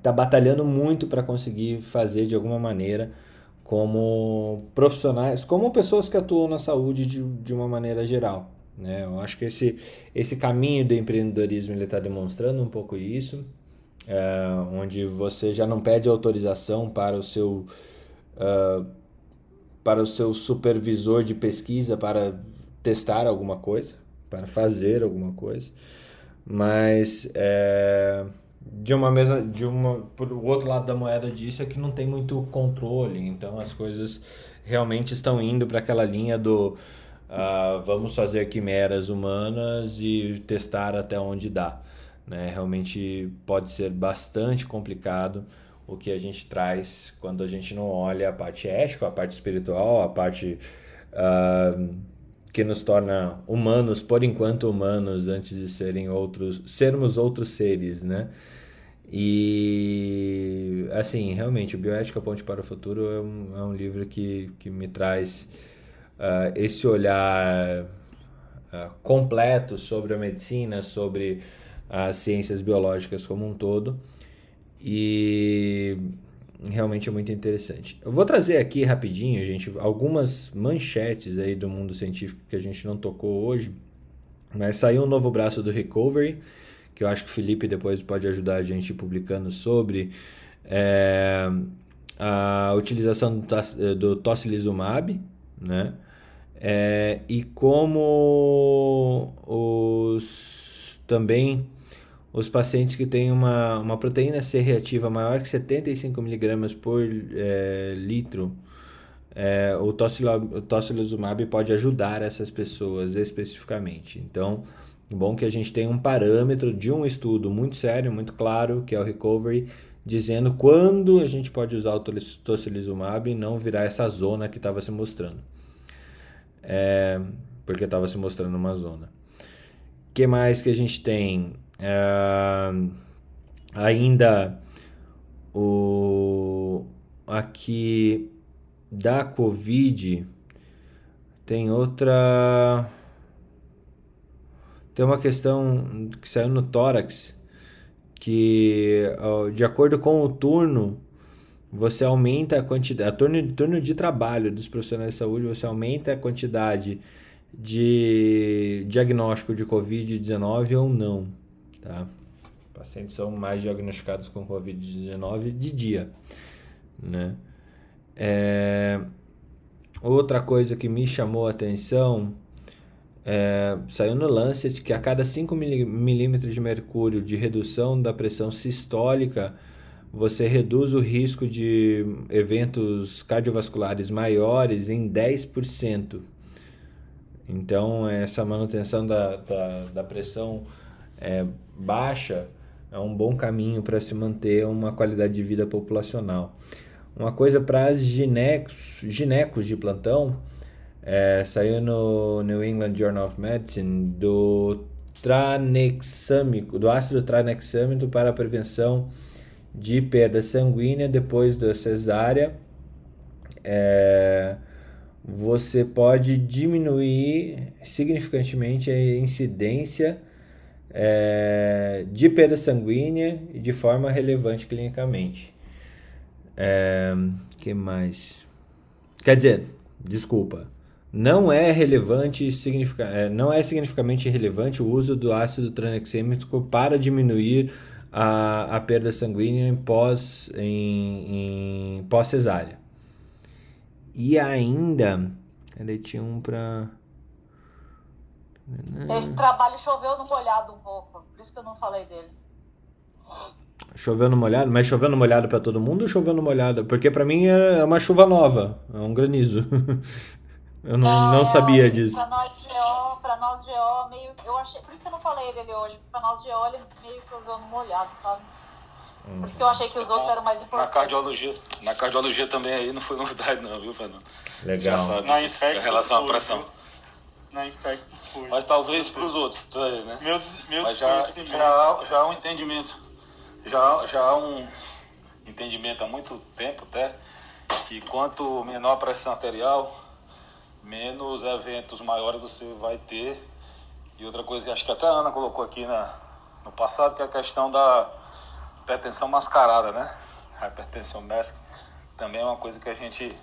tá batalhando muito para conseguir fazer de alguma maneira como profissionais, como pessoas que atuam na saúde de, de uma maneira geral. Né? Eu acho que esse, esse caminho do empreendedorismo está demonstrando um pouco isso, é, onde você já não pede autorização para o seu uh, para o seu supervisor de pesquisa para testar alguma coisa, para fazer alguma coisa, mas é, de uma mesma, de uma, por o outro lado da moeda disso é que não tem muito controle, então as coisas realmente estão indo para aquela linha do uh, vamos fazer quimeras humanas e testar até onde dá. Né? Realmente pode ser bastante complicado o que a gente traz quando a gente não olha a parte ética, a parte espiritual, a parte uh, que nos torna humanos, por enquanto humanos, antes de serem outros, sermos outros seres, né? E assim, realmente, o Bioética Ponte para o Futuro é um, é um livro que, que me traz uh, esse olhar uh, completo sobre a medicina, sobre as ciências biológicas como um todo e realmente é muito interessante. Eu vou trazer aqui rapidinho, gente, algumas manchetes aí do mundo científico que a gente não tocou hoje, mas saiu um novo braço do Recovery, que eu acho que o Felipe depois pode ajudar a gente publicando sobre é, a utilização do, do tocilizumab, né? É, e como os também os pacientes que têm uma, uma proteína C reativa maior que 75 mg por é, litro, é, o, tocilizumab pode ajudar essas pessoas especificamente. Então, bom que a gente tem um parâmetro de um estudo muito sério, muito claro, que é o Recovery, dizendo quando a gente pode usar o tocilizumab e não virar essa zona que estava se mostrando. É, porque estava se mostrando uma zona. O que mais que a gente tem? Uh, ainda o aqui da Covid tem outra tem uma questão que saiu no tórax que de acordo com o turno você aumenta a quantidade, a turno, turno de trabalho dos profissionais de saúde, você aumenta a quantidade de diagnóstico de Covid-19 ou não. Tá? Pacientes são mais diagnosticados com Covid-19 de dia. Né? É... Outra coisa que me chamou a atenção é, saiu no Lancet que a cada 5 milímetros de mercúrio de redução da pressão sistólica, você reduz o risco de eventos cardiovasculares maiores em 10%. Então, essa manutenção da, da, da pressão é, baixa é um bom caminho para se manter uma qualidade de vida populacional. Uma coisa para as ginecos, ginecos de plantão, é, saiu no New England Journal of Medicine do tranexâmico, do ácido tranexâmico para a prevenção de perda sanguínea depois da cesárea. É, você pode diminuir significantemente a incidência é, de perda sanguínea e de forma relevante clinicamente. É, que mais? Quer dizer, desculpa. Não é relevante, significa, é, não é significativamente relevante o uso do ácido tranexêmico para diminuir a, a perda sanguínea em pós em, em pós cesárea. E ainda, ele tinha um para esse trabalho choveu no molhado um pouco, por isso que eu não falei dele. Choveu no molhado? Mas choveu no molhado para todo mundo ou choveu no molhado? Porque para mim é uma chuva nova, é um granizo. eu não, não, não sabia disso. Para nós GO, para nós GO, meio, eu achei, por isso que eu não falei dele hoje. Para nós GO ele meio que choveu no molhado, sabe? Hum. Porque eu achei que os outros eram mais importantes. Na cardiologia, na cardiologia também aí não foi novidade não, viu, Fernando? Legal. Já sabe na disso, em relação à pressão. Na infecto Mas talvez para os outros né? Meu, meu Mas já, já, já há um entendimento já, já há um entendimento há muito tempo até que quanto menor a pressão arterial, menos eventos maiores você vai ter. E outra coisa, acho que até a Ana colocou aqui na, no passado, que é a questão da hipertensão mascarada, né? A hipertensão mask também é uma coisa que a gente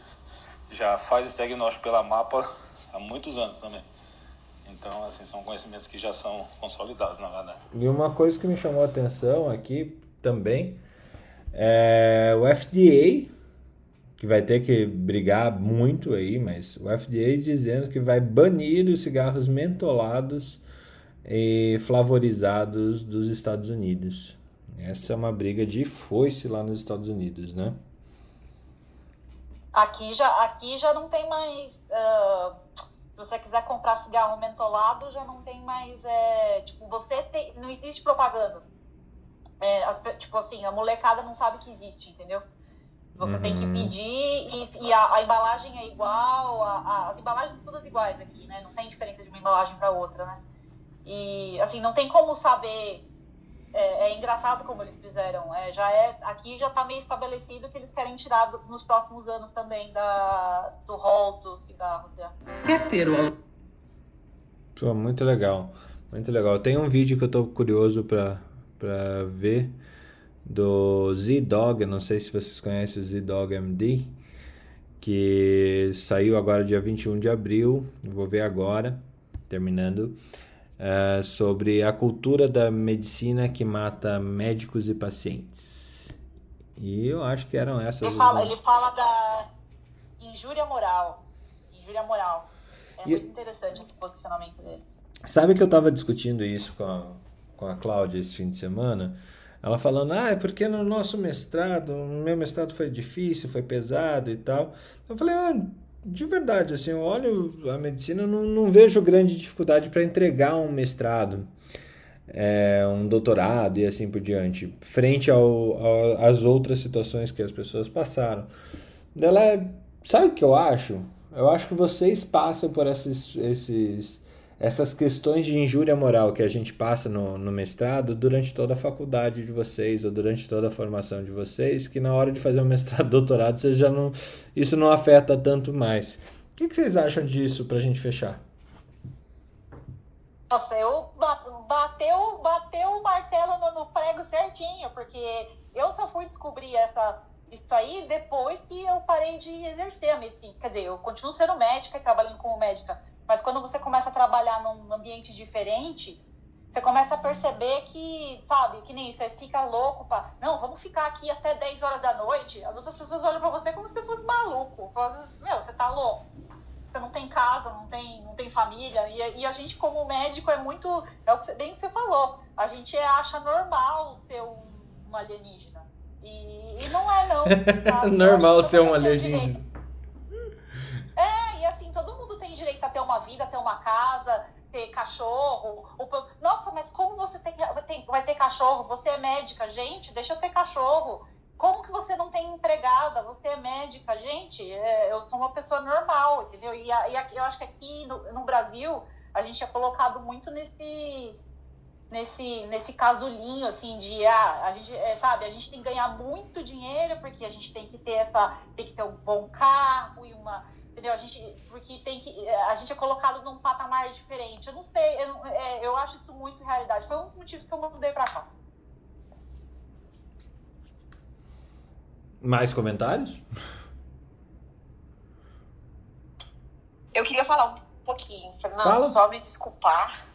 já faz esse diagnóstico pela mapa há muitos anos também. Então, assim, são conhecimentos que já são consolidados, na verdade. E uma coisa que me chamou a atenção aqui, também. É, o FDA, que vai ter que brigar muito aí, mas o FDA dizendo que vai banir os cigarros mentolados e flavorizados dos Estados Unidos. Essa é uma briga de foice lá nos Estados Unidos, né? Aqui já, aqui já não tem mais. Uh, se você quiser comprar cigarro mentolado, já não tem mais. É, tipo, você tem. Não existe propaganda é, as, tipo assim, a molecada não sabe que existe, entendeu? Você uhum. tem que uhum. pedir e, e a, a, embalagem é igual, a, a, as embalagens são todas iguais aqui, né? Não tem diferença de uma embalagem para outra, né? E, assim, não tem como saber. É, é engraçado como eles fizeram. É, já é, aqui já está meio estabelecido que eles querem tirar do, nos próximos anos também da, do rol dos cigarros. Né? Quer ter Pô, muito legal. Muito legal. Tem um vídeo que eu tô curioso para para ver do Z-Dog, não sei se vocês conhecem o Z-Dog MD, que saiu agora dia 21 de abril, vou ver agora, terminando, uh, sobre a cultura da medicina que mata médicos e pacientes. E eu acho que eram essas. Ele fala, ele fala da injúria moral. Injúria moral. É e... muito interessante esse posicionamento dele. Sabe que eu estava discutindo isso com a, com a Cláudia esse fim de semana, ela falando, ah, é porque no nosso mestrado, no meu mestrado foi difícil, foi pesado e tal. Eu falei, ah, de verdade, assim, eu olho a medicina, não, não vejo grande dificuldade para entregar um mestrado, é, um doutorado e assim por diante, frente ao, às outras situações que as pessoas passaram. Ela, é, sabe o que eu acho? Eu acho que vocês passam por esses, esses essas questões de injúria moral que a gente passa no, no, mestrado durante toda a faculdade de vocês ou durante toda a formação de vocês, que na hora de fazer o mestrado, doutorado, você já não, isso não afeta tanto mais. O que, que vocês acham disso para a gente fechar? Nossa, eu bateu, bateu o martelo no, no prego certinho, porque eu só fui descobrir essa isso aí depois que eu parei de exercer a medicina. Quer dizer, eu continuo sendo médica e trabalhando como médica mas quando você começa a trabalhar num ambiente diferente, você começa a perceber que, sabe, que nem você fica louco pra. Não, vamos ficar aqui até 10 horas da noite. As outras pessoas olham pra você como se você fosse maluco. Falam, Meu, você tá louco. Você não tem casa, não tem, não tem família. E, e a gente, como médico, é muito. É o que bem que você falou. A gente acha normal ser um, um alienígena. E, e, não é, não. normal ser um alienígena. É, e assim, todo mundo tem direito a ter uma casa, ter cachorro. Nossa, mas como você tem, tem, vai ter cachorro? Você é médica, gente, deixa eu ter cachorro. Como que você não tem empregada? Você é médica, gente. É, eu sou uma pessoa normal, entendeu? E, e aqui, eu acho que aqui no, no Brasil a gente é colocado muito nesse nesse, nesse casulinho, assim, de, ah, a gente, é, sabe, a gente tem que ganhar muito dinheiro porque a gente tem que ter essa, tem que ter um bom carro e uma, entendeu? A gente, porque tem que, a gente é colocado num patamar diferente. Eu não sei, eu, é, eu acho isso muito realidade. Foi um dos motivos que eu mudei pra cá. Mais comentários? Eu queria falar um pouquinho, Fernando, Fala. só me desculpar,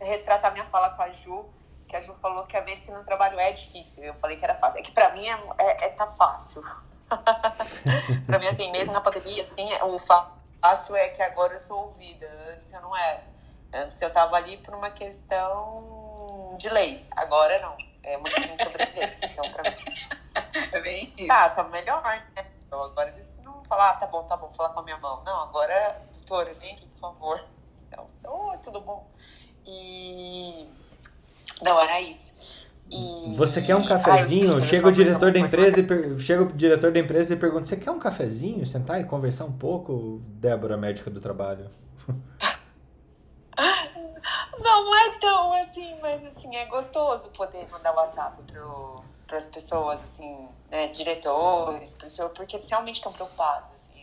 retratar minha fala com a Ju, que a Ju falou que a medicina no trabalho é difícil. Eu falei que era fácil. É que pra mim é, é, é tá fácil. pra mim, assim, mesmo na pandemia, assim, é- o fácil é que agora eu sou ouvida. Antes eu não era. Antes eu tava ali por uma questão de lei. Agora não. É uma questão de sobrevivência. Então, pra mim. É bem isso. Tá, tá melhor, né? Então agora eles não falar, ah, tá bom, tá bom, falar com a minha mão. Não, agora, doutora, vem aqui, por favor. Então, oi, tudo bom? E. Não, era isso. E... Você quer um Ah, cafezinho? eu chega o diretor da empresa e chega o diretor da empresa e pergunta: "Você quer um cafezinho? Sentar e conversar um pouco?" Débora, médica do trabalho. Não, não é tão assim, mas assim, é gostoso poder mandar WhatsApp para as pessoas, assim, né, diretores, pessoas, porque eles realmente estão preocupados, assim.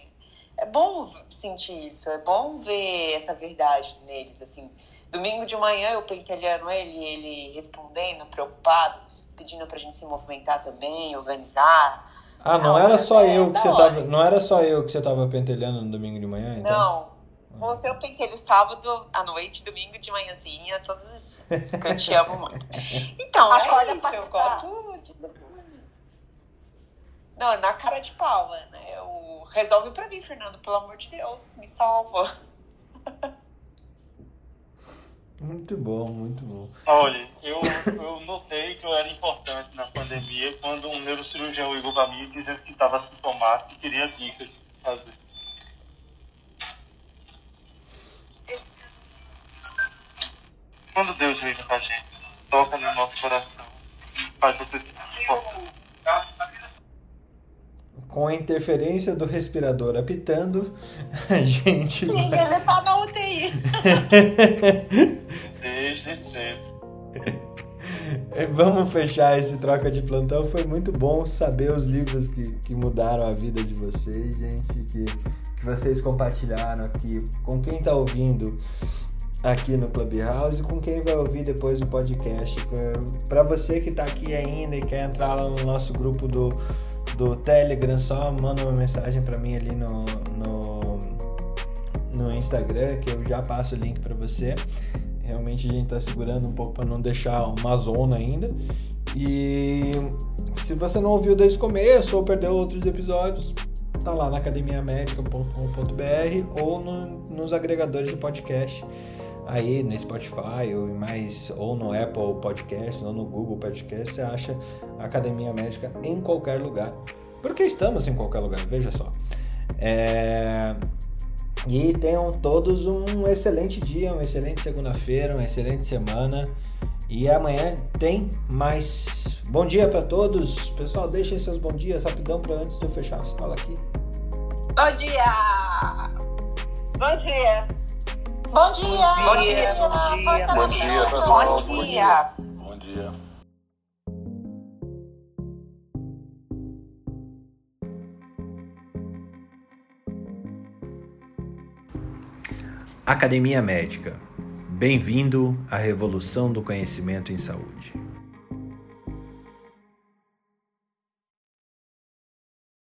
É bom sentir isso, é bom ver essa verdade neles, assim. Domingo de manhã eu pentelhando ele, ele respondendo, preocupado, pedindo pra gente se movimentar também, organizar. Ah, não Não, era só é eu que você hora. tava, não era só eu que você tava pentelhando no domingo de manhã, então? Não. Você eu pentelho sábado à noite, domingo de manhãzinha, todos os dias. porque Eu te amo muito. Então, Acorda é isso, eu gosto de. Não, na cara de pau, né? Eu... Resolve pra mim, Fernando, pelo amor de Deus, me salva. Muito bom, muito bom. Olha, eu, eu notei que eu era importante na pandemia quando um neurocirurgião ligou para mim dizendo que estava sintomático e queria dicas de fazer. Quando Deus liga pra gente, toca no nosso coração, faz você se importante. Com a interferência do respirador apitando, a gente E vai... ele tá na UTI. Desde cedo. Vamos fechar esse troca de plantão. Foi muito bom saber os livros que, que mudaram a vida de vocês, gente. Que, que vocês compartilharam aqui com quem tá ouvindo aqui no Clubhouse e com quem vai ouvir depois o podcast. Para você que tá aqui ainda e quer entrar lá no nosso grupo do, do Telegram, só manda uma mensagem para mim ali no, no, no Instagram que eu já passo o link para você. Realmente a gente tá segurando um pouco para não deixar uma zona ainda. E se você não ouviu desde o começo ou perdeu outros episódios, tá lá na academiamedica.com.br ou no- nos agregadores de podcast aí no Spotify ou mais ou no Apple Podcast ou no Google Podcast, você acha a Academia Médica em qualquer lugar. Porque estamos em qualquer lugar, veja só. É... E tenham todos um excelente dia, uma excelente segunda-feira, uma excelente semana. E amanhã tem mais. Bom dia para todos. Pessoal, deixem seus bons dias rapidão para antes de eu fechar a sala aqui. Bom dia! Bom dia! Bom dia! Bom dia, bom dia. Bom dia, pessoal. Bom dia! Bom dia. Academia Médica. Bem-vindo à revolução do conhecimento em saúde.